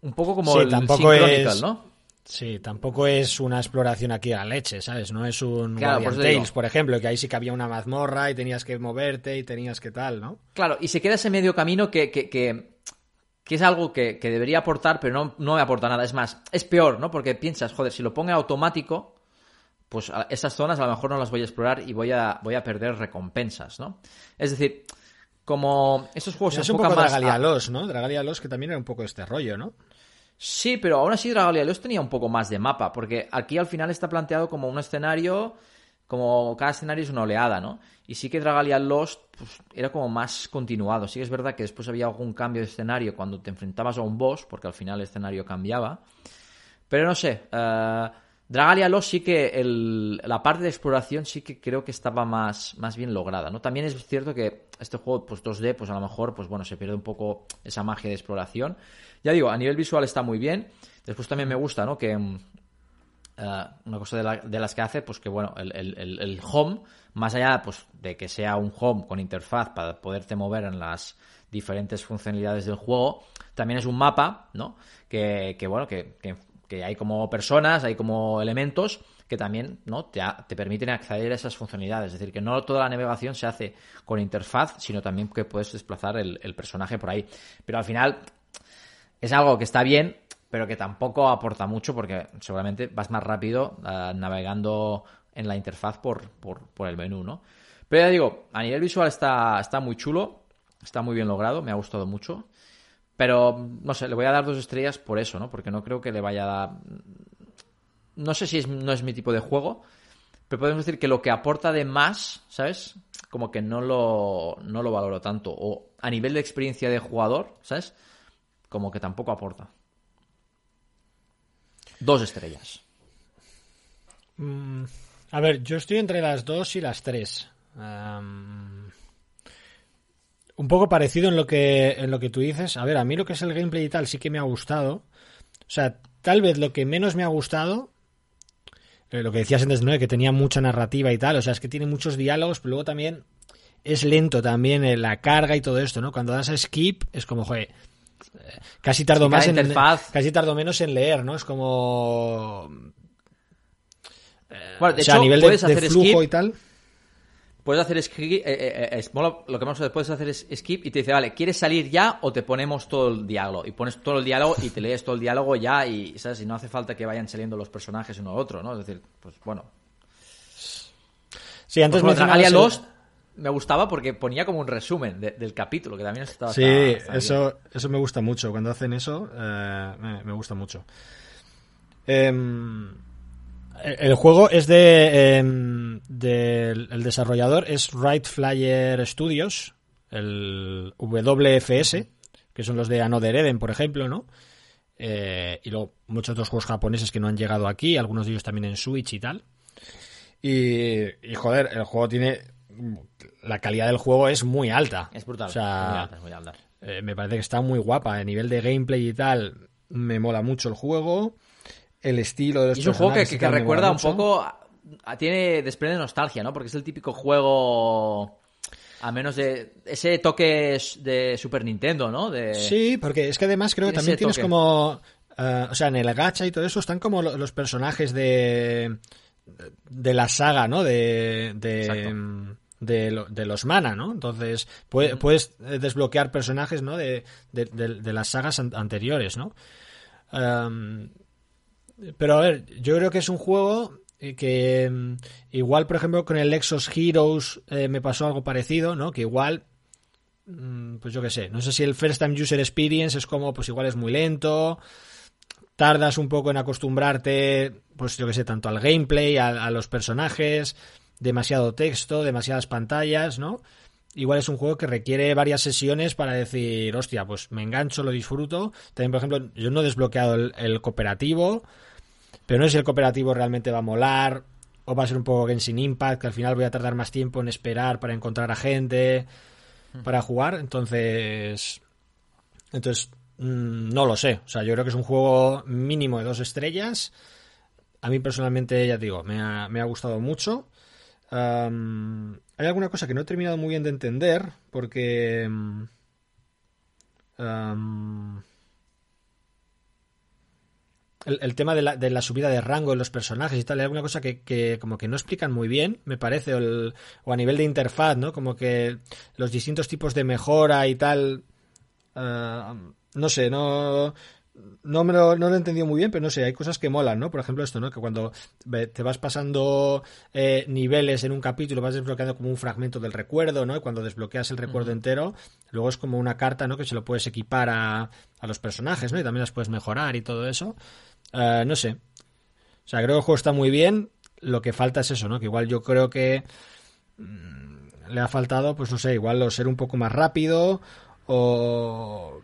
un poco como el tampoco es... ¿no? Sí, tampoco es una exploración aquí a leche, ¿sabes? No es un claro, por, Tales, por ejemplo, que ahí sí que había una mazmorra y tenías que moverte y tenías que tal, ¿no? Claro, y se queda ese medio camino que, que, que que es algo que, debería aportar, pero no, no, me aporta nada. Es más, es peor, ¿no? Porque piensas, joder, si lo pongo automático, pues esas zonas a lo mejor no las voy a explorar y voy a, voy a perder recompensas, ¿no? Es decir, como esos juegos se es un poco más Dragalia Los, ¿no? Dragalia Los que también era un poco este rollo, ¿no? Sí, pero aún así Dragalia Los tenía un poco más de mapa, porque aquí al final está planteado como un escenario como cada escenario es una oleada, ¿no? Y sí que Dragalia Lost pues, era como más continuado. Sí que es verdad que después había algún cambio de escenario cuando te enfrentabas a un boss, porque al final el escenario cambiaba. Pero no sé, uh, Dragalia Lost sí que la parte de exploración sí que creo que estaba más, más bien lograda, ¿no? También es cierto que este juego, pues 2D, pues a lo mejor, pues bueno, se pierde un poco esa magia de exploración. Ya digo, a nivel visual está muy bien. Después también me gusta, ¿no? Que mm, eh, una cosa de, las que hace, pues que bueno, el, home, más allá pues, de que sea un home con interfaz para poderte mover en las diferentes funcionalidades del juego, también es un mapa, ¿no? Que, bueno, que, hay como personas, hay como elementos que también ¿no? te, te, permiten acceder a esas funcionalidades. Es decir, que no toda la navegación se hace con interfaz, sino también que puedes desplazar el, personaje por ahí. Pero al final es algo que está bien, pero que tampoco aporta mucho porque seguramente vas más rápido eh, navegando en la interfaz por, el menú, ¿no? Pero ya digo, a nivel visual está muy chulo, está muy bien logrado, me ha gustado mucho. Pero, no sé, le voy a dar dos estrellas por eso, ¿no? Porque no creo que le vaya a dar... No sé si es, no es mi tipo de juego, pero podemos decir que lo que aporta de más, ¿sabes? Como que no lo, no lo valoro tanto. O a nivel de experiencia de jugador, ¿sabes? Como que tampoco aporta. Dos estrellas. Mm, a ver, yo estoy entre las dos y las tres. Un poco parecido en lo que en lo que tú dices. A ver, a mí lo que es el gameplay y tal sí que me ha gustado. O sea, tal vez lo que menos me ha gustado, eh, lo que decías antes, ¿no? Que tenía mucha narrativa y tal. O sea, es que tiene muchos diálogos, pero luego también es lento también en la carga y todo esto, ¿no? Cuando das a skip es como, joder, casi tardo más en casi tardo menos en leer, ¿no? Es como eh, bueno, de hecho, a nivel de, flujo y tal. Puedes hacer skip, eh, eh, lo que vamos a hacer, puedes hacer skip y te dice, vale, ¿quieres salir ya o te ponemos todo el diálogo? Y pones todo el diálogo y te lees todo el diálogo ya y, ¿sabes? Y no hace falta que vayan saliendo los personajes uno a otro, ¿no? Es decir, pues bueno. Sí, antes me Dragalia Lost me gustaba porque ponía como un resumen del capítulo, que también estaba... Sí, eso, eso me gusta mucho. Cuando hacen eso, eh, me, gusta mucho. Em, el juego es de... Em, el desarrollador es Right Flyer Studios, el WFS, que son los de Another Eden, por ejemplo, ¿no? Eh, y luego muchos otros juegos japoneses que no han llegado aquí, algunos de ellos también en Switch y tal. Y, y joder, el juego tiene la calidad del juego es muy alta. Es brutal. O sea, muy alta, eh, me parece que está muy guapa. A nivel de gameplay y tal, me mola mucho el juego. El estilo de los Es un juego que, recuerda un poco. tiene. desprende nostalgia, ¿no? Porque es el típico juego. A menos de ese toque de Super Nintendo, ¿no? De... Sí, porque es que además creo que también tienes como. Eh, o sea, en el gacha y todo eso están como los personajes de. de la saga, ¿no? De. de de, de los mana, ¿no? Entonces, puedes desbloquear personajes, ¿no? De, de las sagas anteriores, ¿no? Pero a ver, yo creo que es un juego que mm, igual, por ejemplo, con el Exos Heroes eh, me pasó algo parecido, ¿no? Que igual, mm, pues yo qué sé, no sé si el First Time User Experience es como, pues igual es muy lento, tardas un poco en acostumbrarte, pues yo qué sé, tanto al gameplay, a, los personajes, demasiado texto, demasiadas pantallas, ¿no? Igual es un juego que requiere varias sesiones para decir, hostia, pues me engancho, lo disfruto. También, por ejemplo, yo no he desbloqueado el cooperativo. Pero no sé si el cooperativo realmente va a molar o va a ser un poco Genshin Impact, que al final voy a tardar más tiempo en esperar para encontrar a gente para jugar. Entonces, entonces mm, no lo sé. O sea, yo creo que es un juego mínimo de dos estrellas. A mí personalmente, ya digo, me ha, me ha gustado mucho. Hay alguna cosa que no he terminado muy bien de entender, porque... Um, el, tema de la, subida de rango de los personajes y tal, hay alguna cosa que, como que no explican muy bien, me parece, o, a nivel de interfaz, ¿no? Como que los distintos tipos de mejora y tal, no sé, no... No, me lo, no lo he entendido muy bien, pero no sé, hay cosas que molan, ¿no? Por ejemplo, esto, ¿no? Que cuando te vas pasando eh, niveles en un capítulo, vas desbloqueando como un fragmento del recuerdo, ¿no? Y cuando desbloqueas el recuerdo entero, luego es como una carta, ¿no? Que se lo puedes equipar a, a los personajes, ¿no? Y también las puedes mejorar y todo eso. Eh, no sé. O sea, creo que el juego está muy bien. Lo que falta es eso, ¿no? Que igual yo creo que mm, le ha faltado, pues no sé, igual ser un poco más rápido o...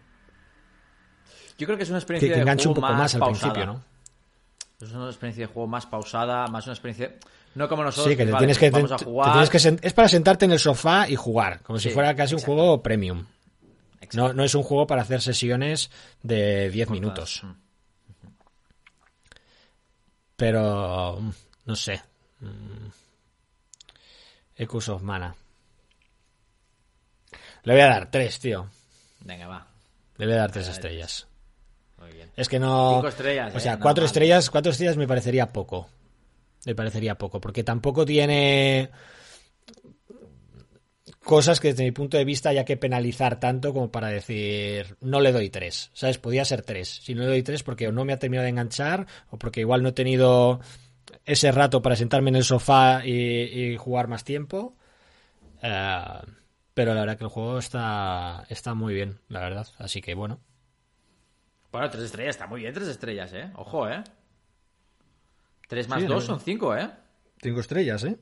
Yo creo que es una experiencia que, enganche un poco más, al principio, ¿no? Es una experiencia de juego más pausada, más una experiencia... No como nosotros, sí, que, te tienes que, vamos a jugar... es para sentarte en el sofá y jugar, como si fuera casi un juego premium. No, no es un juego para hacer sesiones de 10 minutos. Mm. Pero, no sé. Mm. Ecus of Mana. Le voy a dar tres, tío. Venga, va. Le voy a dar tres estrellas. Muy bien. Es que no. Cinco estrellas. O sea, eh, cuatro estrellas, cuatro estrellas me parecería poco. Me parecería poco. Porque tampoco tiene cosas que desde mi punto de vista haya que penalizar tanto como para decir no le doy tres. ¿Sabes? Podía ser tres. Si no le doy tres porque o no me ha terminado de enganchar o porque igual no he tenido ese rato para sentarme en el sofá y, jugar más tiempo. Eh, pero la verdad que el juego está, está muy bien, la verdad. Así que bueno. Bueno, tres estrellas, está muy bien, tres estrellas, ¿eh? Ojo, ¿eh? Tres más dos son cinco, ¿eh? Cinco estrellas, ¿eh?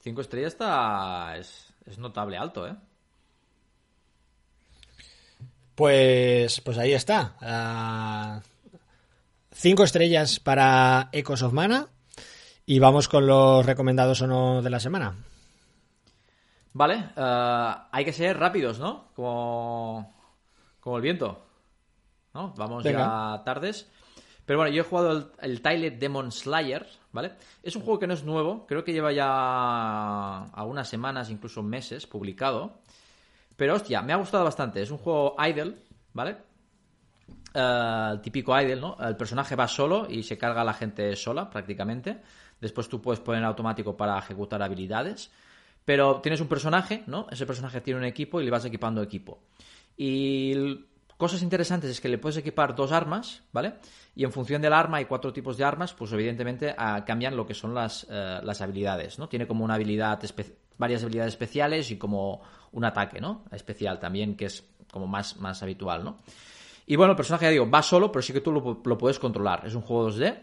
Cinco estrellas está... Es es notable alto, ¿eh? Pues, pues ahí está. Ah, cinco estrellas para Ecos of Mana. Y vamos con los recomendados o no de la semana. Vale, ah, hay que ser rápidos, ¿no? Como, como el viento. ¿No? Vamos ya tardes. Pero bueno, yo he jugado el, el Tyler Demon Slayer, ¿vale? Es un juego que no es nuevo, creo que lleva ya algunas semanas, incluso meses, publicado. Pero hostia, me ha gustado bastante. Es un juego idle, ¿vale? Eh, el típico idle, ¿no? El personaje va solo y se carga a la gente sola, prácticamente. Después tú puedes poner automático para ejecutar habilidades. Pero tienes un personaje, ¿no? Ese personaje tiene un equipo y le vas equipando equipo. Y cosas interesantes es que le puedes equipar dos armas, ¿vale? y en función del arma hay cuatro tipos de armas, pues evidentemente ah, cambian lo que son las, eh, las habilidades, ¿no? Tiene como una habilidad, varias habilidades especiales y como un ataque, ¿no? Especial también, que es como más, más habitual, ¿no? Y bueno, el personaje, ya digo, va solo, pero sí que tú lo, lo puedes controlar. Es un juego 2D.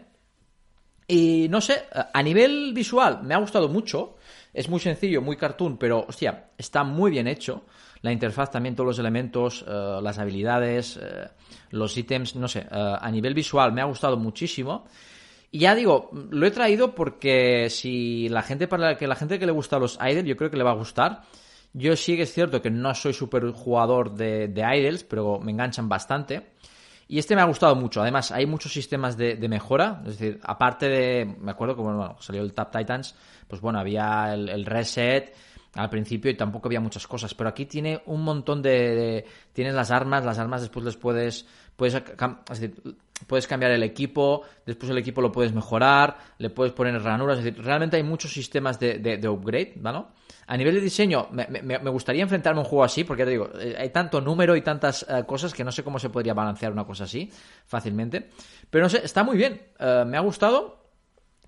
Y no sé, a nivel visual me ha gustado mucho. Es muy sencillo, muy cartoon, pero hostia, está muy bien hecho. La interfaz también, todos los elementos, eh, las habilidades, eh, los ítems, no sé, eh, a nivel visual me ha gustado muchísimo. Y ya digo, lo he traído porque si la gente, para que la gente que le gusta los idols, yo creo que le va a gustar. Yo sí que es cierto que no soy súper jugador de, de idols, pero me enganchan bastante. Y este me ha gustado mucho. Además, hay muchos sistemas de, mejora. Es decir, aparte de. Me acuerdo que bueno, salió el Tap Titans, pues bueno, había el, reset. al principio y tampoco había muchas cosas, pero aquí tiene un montón de, tienes las armas, las armas después les puedes puedes puedes cambiar el equipo, después el equipo lo puedes mejorar, le puedes poner ranuras, es decir, realmente hay muchos sistemas de, de, upgrade, ¿vale? A nivel de diseño, me, gustaría enfrentarme a un juego así, porque te digo, eh, hay tanto número y tantas eh, cosas que no sé cómo se podría balancear una cosa así fácilmente. Pero no sé, está muy bien, eh, me ha gustado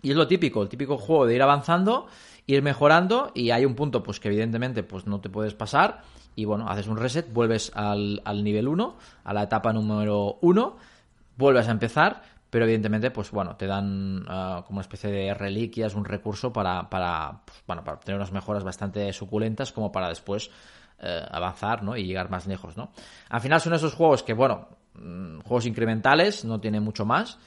y es lo típico, el típico juego de ir avanzando ir mejorando y hay un punto pues que evidentemente pues no te puedes pasar y bueno, haces un reset, vuelves al, al nivel 1, a la etapa número 1, vuelves a empezar, pero evidentemente pues bueno, te dan ah, como una especie de reliquias, un recurso para, para, pues, bueno, para tener unas mejoras bastante suculentas como para después eh, avanzar ¿no? y llegar más lejos. ¿no? Al final son esos juegos que, bueno, mm, juegos incrementales, no tiene mucho más,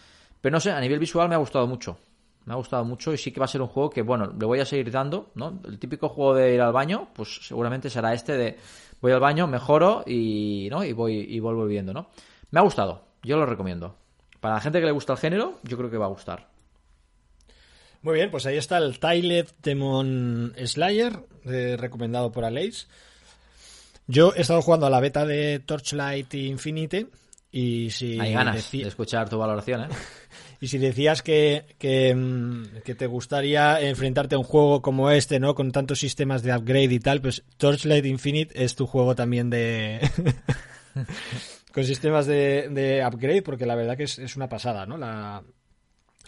pero no sé, a nivel visual me ha gustado mucho me ha gustado mucho y sí que va a ser un juego que, bueno, le voy a seguir dando, ¿no? El típico juego de ir al baño, pues seguramente será este de voy al baño, mejoro y, ¿no? Y voy y vuelvo viendo, ¿no? Me ha gustado, yo lo recomiendo. Para la gente que le gusta el género, yo creo que va a gustar. Muy bien, pues ahí está el Tylet Demon Slayer, eh, recomendado por Aleix. Yo he estado jugando a la beta de Torchlight Infinite y si... Hay ganas de escuchar tu valoración, ¿eh? Y si decías que, mm, que, te gustaría enfrentarte a un juego como este, ¿no? Con tantos sistemas de upgrade y tal, pues Torchlight Infinite es tu juego también de... con sistemas de, upgrade, porque la verdad que es, una pasada, ¿no? La,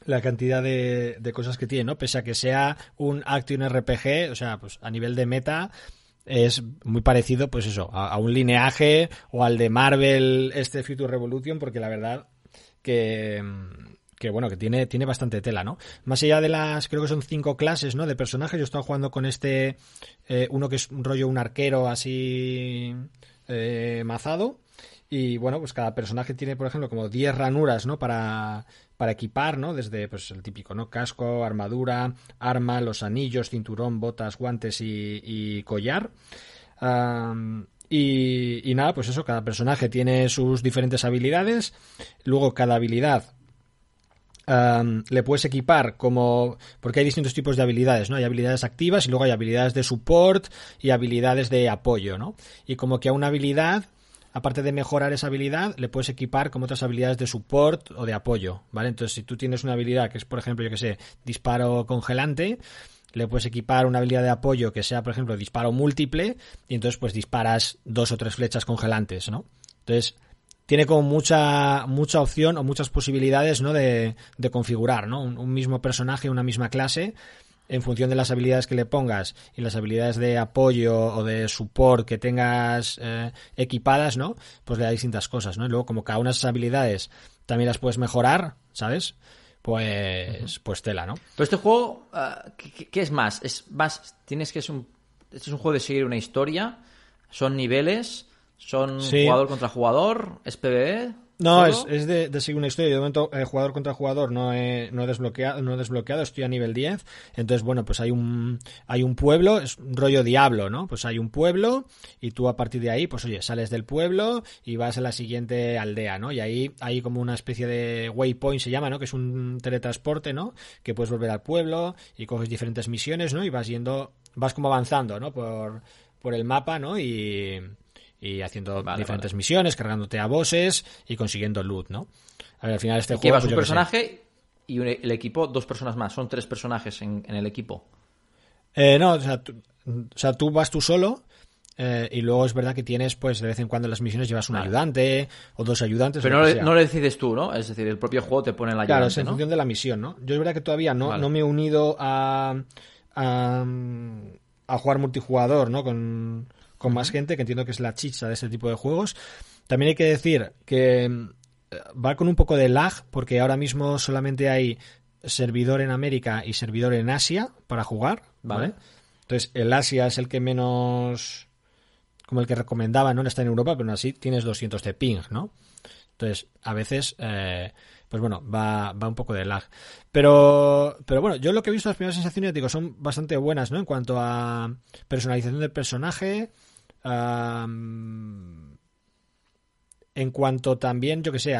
la cantidad de, de, cosas que tiene, ¿no? Pese a que sea un action RPG, o sea, pues a nivel de meta es muy parecido, pues eso, a, un lineaje o al de Marvel, este Future Revolution, porque la verdad que que bueno, que tiene, tiene bastante tela, ¿no? Más allá de las, creo que son cinco clases, ¿no? De personajes, yo estaba jugando con este, eh, uno que es un rollo un arquero así eh, mazado. Y bueno, pues cada personaje tiene, por ejemplo, como 10 ranuras, ¿no? Para, para equipar, ¿no? Desde, pues, el típico, ¿no? Casco, armadura, arma, los anillos, cinturón, botas, guantes y, collar. y, y, nada, pues eso, cada personaje tiene sus diferentes habilidades. Luego cada habilidad le puedes equipar como porque hay distintos tipos de habilidades, ¿no? Hay habilidades activas y luego hay habilidades de support y habilidades de apoyo, ¿no? Y como que a una habilidad, aparte de mejorar esa habilidad, le puedes equipar como otras habilidades de support o de apoyo, ¿vale? Entonces, si tú tienes una habilidad que es, por ejemplo, yo que sé, disparo congelante, le puedes equipar una habilidad de apoyo que sea, por ejemplo, disparo múltiple y entonces pues disparas dos o tres flechas congelantes, ¿no? Entonces, tiene como mucha, mucha opción o muchas posibilidades ¿no? de, de configurar ¿no? Un, mismo personaje, una misma clase, en función de las habilidades que le pongas y las habilidades de apoyo o de support que tengas eh, equipadas, ¿no? Pues le da distintas cosas, ¿no? Y luego, como cada una de esas habilidades también las puedes mejorar, ¿sabes? Pues, pues tela, ¿no? Pero este juego, ah, ¿qué, es más? Es más, tienes que es un, este es un juego de seguir una historia, son niveles, ¿Son jugador contra jugador? ¿Es PvE? No, es, es de, de, seguir una historia. De momento, eh, jugador contra jugador no he, no he desbloqueado, no he desbloqueado, estoy a nivel 10. Entonces, bueno, pues hay un, hay un pueblo, es un rollo diablo, ¿no? Pues hay un pueblo y tú a partir de ahí, pues oye, sales del pueblo y vas a la siguiente aldea, ¿no? Y ahí hay como una especie de waypoint, se llama, ¿no? Que es un teletransporte, ¿no? Que puedes volver al pueblo y coges diferentes misiones, ¿no? Y vas yendo, vas como avanzando, ¿no? Por, por el mapa, ¿no? Y y haciendo diferentes misiones, cargándote a bosses y consiguiendo loot, ¿no? A ver, al final este juego... Llevas pues un personaje y el equipo, dos personas más. Son tres personajes en, el equipo. Eh, no, o sea, tú, o sea, tú vas tú solo eh, y luego es verdad que tienes, pues, de vez en cuando en las misiones llevas un ayudante o dos ayudantes. Pero no, no, lo decides tú, ¿no? Es decir, el propio juego te pone la ayudante, Claro, es en función de la misión, ¿no? Yo es verdad que todavía no, no me he unido a, a, a jugar multijugador, ¿no? Con, con más gente, que entiendo que es la chicha de ese tipo de juegos. También hay que decir que eh, va con un poco de lag, porque ahora mismo solamente hay servidor en América y servidor en Asia para jugar, ¿vale? Entonces, el Asia es el que menos como el que recomendaba, no está en Europa, pero aún así tienes 200 de ping, ¿no? Entonces, a veces, eh, pues bueno, va, va un poco de lag. Pero, pero bueno, yo lo que he visto, las primeras sensaciones, digo, son bastante buenas, ¿no? En cuanto a personalización del personaje, en cuanto también, yo que sé,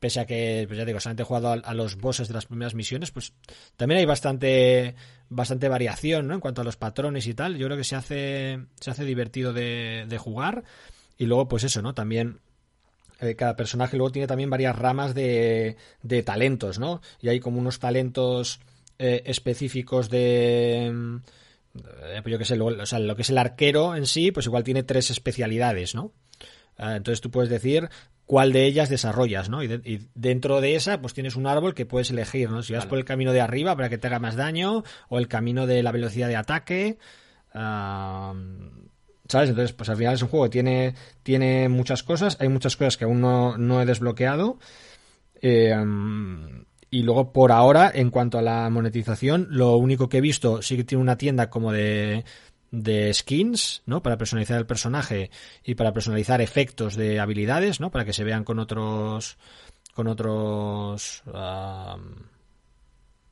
pese a que, pues ya digo, solamente jugado a, los bosses de las primeras misiones, pues también hay bastante, bastante variación, ¿no? En cuanto a los patrones y tal. Yo creo que se hace, se hace divertido de, de jugar. Y luego, pues eso, ¿no? También eh, cada personaje luego tiene también varias ramas de, de talentos, ¿no? Y hay como unos talentos eh, específicos de... Eh, pues yo qué sé, lo, o sea, lo que es el arquero en sí, pues igual tiene tres especialidades, ¿no? Ah, entonces tú puedes decir cuál de ellas desarrollas, ¿no? Y, dentro de esa, pues tienes un árbol que puedes elegir, ¿no? Si vas por el camino de arriba para que te haga más daño, o el camino de la velocidad de ataque. ¿Sabes? Entonces, pues al final es un juego que tiene, tiene muchas cosas, hay muchas cosas que aún no, he desbloqueado. Eh, y luego, por ahora, en cuanto a la monetización, lo único que he visto sí que tiene una tienda como de, de skins, ¿no? Para personalizar el personaje y para personalizar efectos de habilidades, ¿no? Para que se vean con otros, con otros, bueno,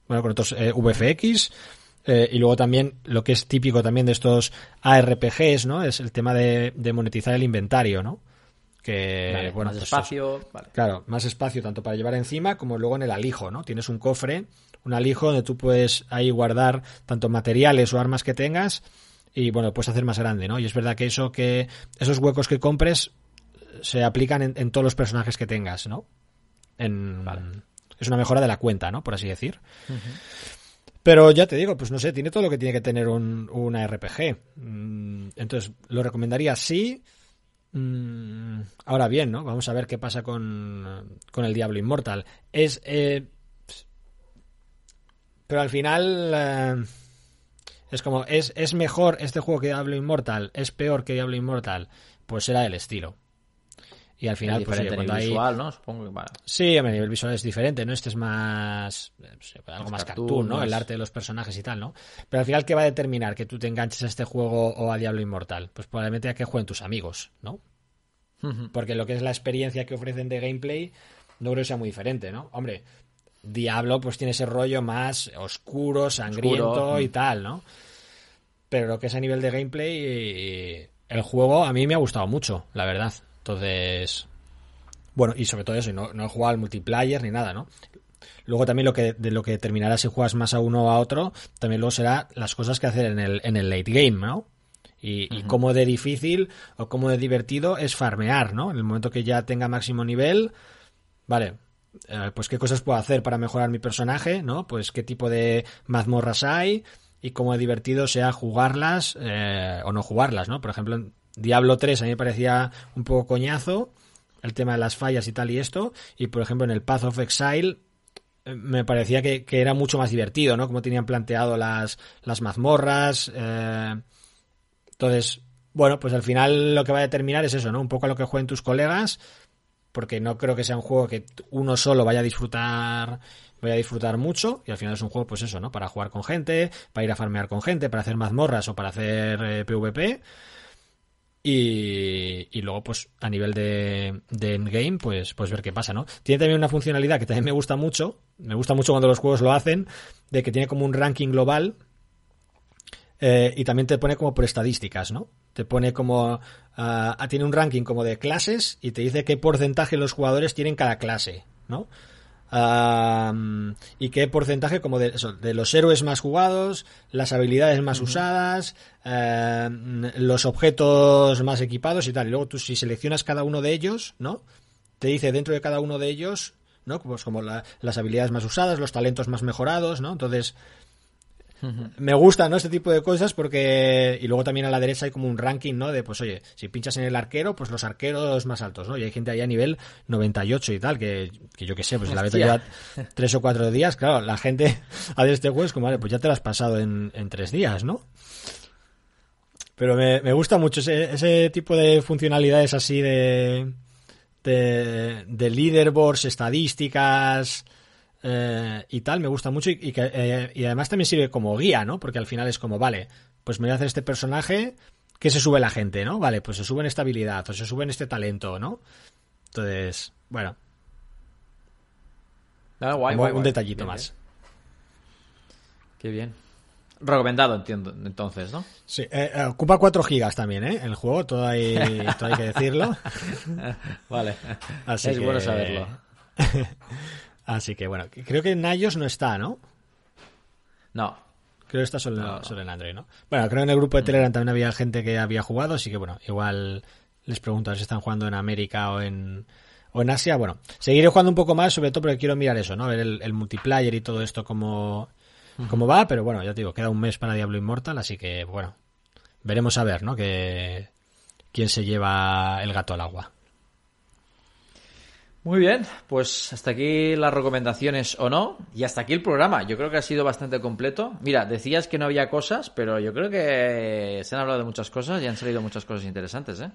con otros eh, VFX. Eh, y luego también lo que es típico también de estos ARPGs, ¿no? Es el tema de, de monetizar el inventario, ¿no? Que, bueno, más pues espacio. Claro, más espacio tanto para llevar encima como luego en el alijo, ¿no? Tienes un cofre, un alijo donde tú puedes ahí guardar tanto materiales o armas que tengas y bueno, puedes hacer más grande, ¿no? Y es verdad que eso que esos huecos que compres se aplican en, todos los personajes que tengas, ¿no? En, Es una mejora de la cuenta, ¿no? Por así decir. Pero ya te digo, pues no sé, tiene todo lo que tiene que tener un, una RPG. Mm, entonces, lo recomendaría sí. Mm, ahora bien, ¿no? Vamos a ver qué pasa con, con el Diablo Immortal. Es. Eh, pero al final. Eh, es como, ¿es, ¿es mejor este juego que Diablo Immortal? ¿Es peor que Diablo Immortal? Pues será el estilo. Y al final, pues cuando hay... visual, ¿no? Supongo que Sí, a nivel visual es diferente, ¿no? Este es más. algo más, cartoon, ¿no? El arte de los personajes y tal, ¿no? Pero al final, ¿qué va a determinar que tú te enganches a este juego o a Diablo Immortal? Pues probablemente a que jueguen tus amigos, ¿no? Porque lo que es la experiencia que ofrecen de gameplay, no creo que sea muy diferente, ¿no? Hombre, Diablo pues tiene ese rollo más oscuro, sangriento y tal, ¿no? Pero lo que es a nivel de gameplay, el juego a mí me ha gustado mucho, la verdad. Entonces, bueno, y sobre todo eso, no, no he jugado al multiplayer ni nada, ¿no? Luego también lo que, de lo que determinará si juegas más a uno o a otro, también luego será las cosas que hacer en el, en el late game, ¿no? Y, y cómo de difícil o cómo de divertido es farmear, ¿no? En el momento que ya tenga máximo nivel, vale, eh, pues qué cosas puedo hacer para mejorar mi personaje, ¿no? Pues qué tipo de mazmorras hay y cómo divertido sea jugarlas eh, o no jugarlas, ¿no? Por ejemplo, en Diablo 3 a mí me parecía un poco coñazo el tema de las fallas y tal y esto, y por ejemplo en el Path of Exile eh, me parecía que, era mucho más divertido, ¿no? Como tenían planteado las, las mazmorras. Entonces, bueno, pues al final lo que va a determinar es eso, ¿no? Un poco a lo que jueguen tus colegas porque no creo que sea un juego que uno solo vaya a disfrutar vaya a disfrutar mucho y al final es un juego pues eso, ¿no? Para jugar con gente, para ir a farmear con gente, para hacer mazmorras o para hacer PvP eh, y, y, luego pues a nivel de, de endgame pues, pues ver qué pasa, ¿no? Tiene también una funcionalidad que también me gusta mucho, me gusta mucho cuando los juegos lo hacen, de que tiene como un ranking global eh, y también te pone como por estadísticas, ¿no? Te pone como... Uh, tiene un ranking como de clases y te dice qué porcentaje los jugadores tienen cada clase, ¿no? Y qué porcentaje como de, eso, de los héroes más jugados, las habilidades más usadas, uh, los objetos más equipados y tal. Y luego tú si seleccionas cada uno de ellos, ¿no? Te dice dentro de cada uno de ellos, ¿no? Pues como la, las habilidades más usadas, los talentos más mejorados, ¿no? Entonces me gusta, ¿no? Este tipo de cosas porque... Y luego también a la derecha hay como un ranking, ¿no? De, pues oye, si pinchas en el arquero, pues los arqueros más altos, ¿no? Y hay gente ahí a nivel 98 y tal, que, que yo qué sé, pues la beta ya tres o cuatro días, claro, la gente a ver este juego es como, vale, pues ya te lo has pasado en, en tres días, ¿no? Pero me, me gusta mucho ese, ese tipo de funcionalidades así de... De, de leaderboards, estadísticas, eh, y tal, me gusta mucho y, que, eh, y además también sirve como guía, ¿no? Porque al final es como, vale, pues me voy a hacer este personaje, que se sube la gente, ¿no? Vale, pues se sube en esta habilidad o se sube en este talento, ¿no? Entonces, bueno. Ah, un detallito más. Qué bien. Recomendado, entiendo, entonces, ¿no? Sí, eh, ocupa 4 gigas también, ¿eh? El juego, todo hay, todo hay que decirlo. vale. Así es bueno saberlo. Así que bueno, creo que en iOS no está, ¿no? No. Creo que está solo, en Android, ¿no? Bueno, creo que en el grupo de Telegram también había gente que había jugado, así que bueno, igual les pregunto a ver si están jugando en América o en, o en Asia. Bueno, seguiré jugando un poco más, sobre todo porque quiero mirar eso, ¿no? Ver el, multiplayer y todo esto como, como va, pero bueno, ya te digo, queda un mes para Diablo Immortal, así que bueno, veremos a ver, ¿no? Que quién se lleva el gato al agua. Muy bien, pues hasta aquí las recomendaciones o no, y hasta aquí el programa. Yo creo que ha sido bastante completo. Mira, decías que no había cosas, pero yo creo que se han hablado de muchas cosas y han salido muchas cosas interesantes, ¿eh?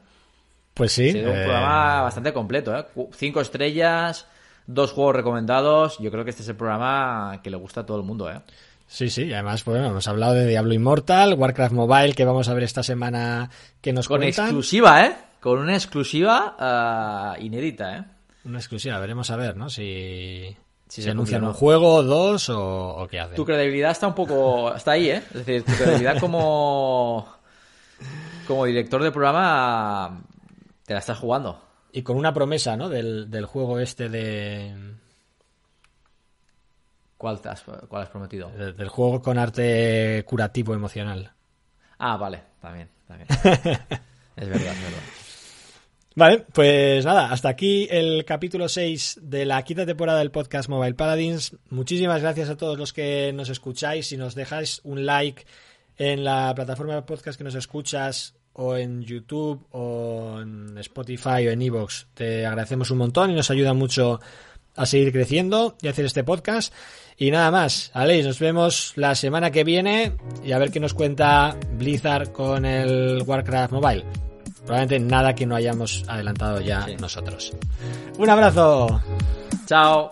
Pues sí. Ha sido un programa eh, bastante completo, ¿eh? Cinco estrellas, dos juegos recomendados. Yo creo que este es el programa que le gusta a todo el mundo, ¿eh? Sí, sí, además, pues bueno, hemos hablado de Diablo Immortal, Warcraft Mobile, que vamos a ver esta semana que nos Con exclusiva, ¿eh? Con una exclusiva uh, inédita, ¿eh? Una exclusiva, veremos a ver, ¿no? Si, si se, anuncian un juego, dos o, qué hacen. Tu credibilidad está un poco. Está ahí, ¿eh? Es decir, tu credibilidad como. Como director de programa. Te la estás jugando. Y con una promesa, ¿no? Del, del juego este de. ¿Cuál, has, cuál has prometido? Del, juego con arte curativo emocional. Ah, vale, también. también. es verdad, es verdad. Vale, pues nada, hasta aquí el capítulo 6 de la quinta temporada del podcast Mobile Paladins. Muchísimas gracias a todos los que nos escucháis. Si nos dejáis un like en la plataforma de podcast que nos escuchas, o en YouTube, o en Spotify, o en Evox, te agradecemos un montón y nos ayuda mucho a seguir creciendo y hacer este podcast. Y nada más, Aleix, nos vemos la semana que viene y a ver qué nos cuenta Blizzard con el Warcraft Mobile. Probablemente nada que no hayamos adelantado ya nosotros. Un abrazo. Chao.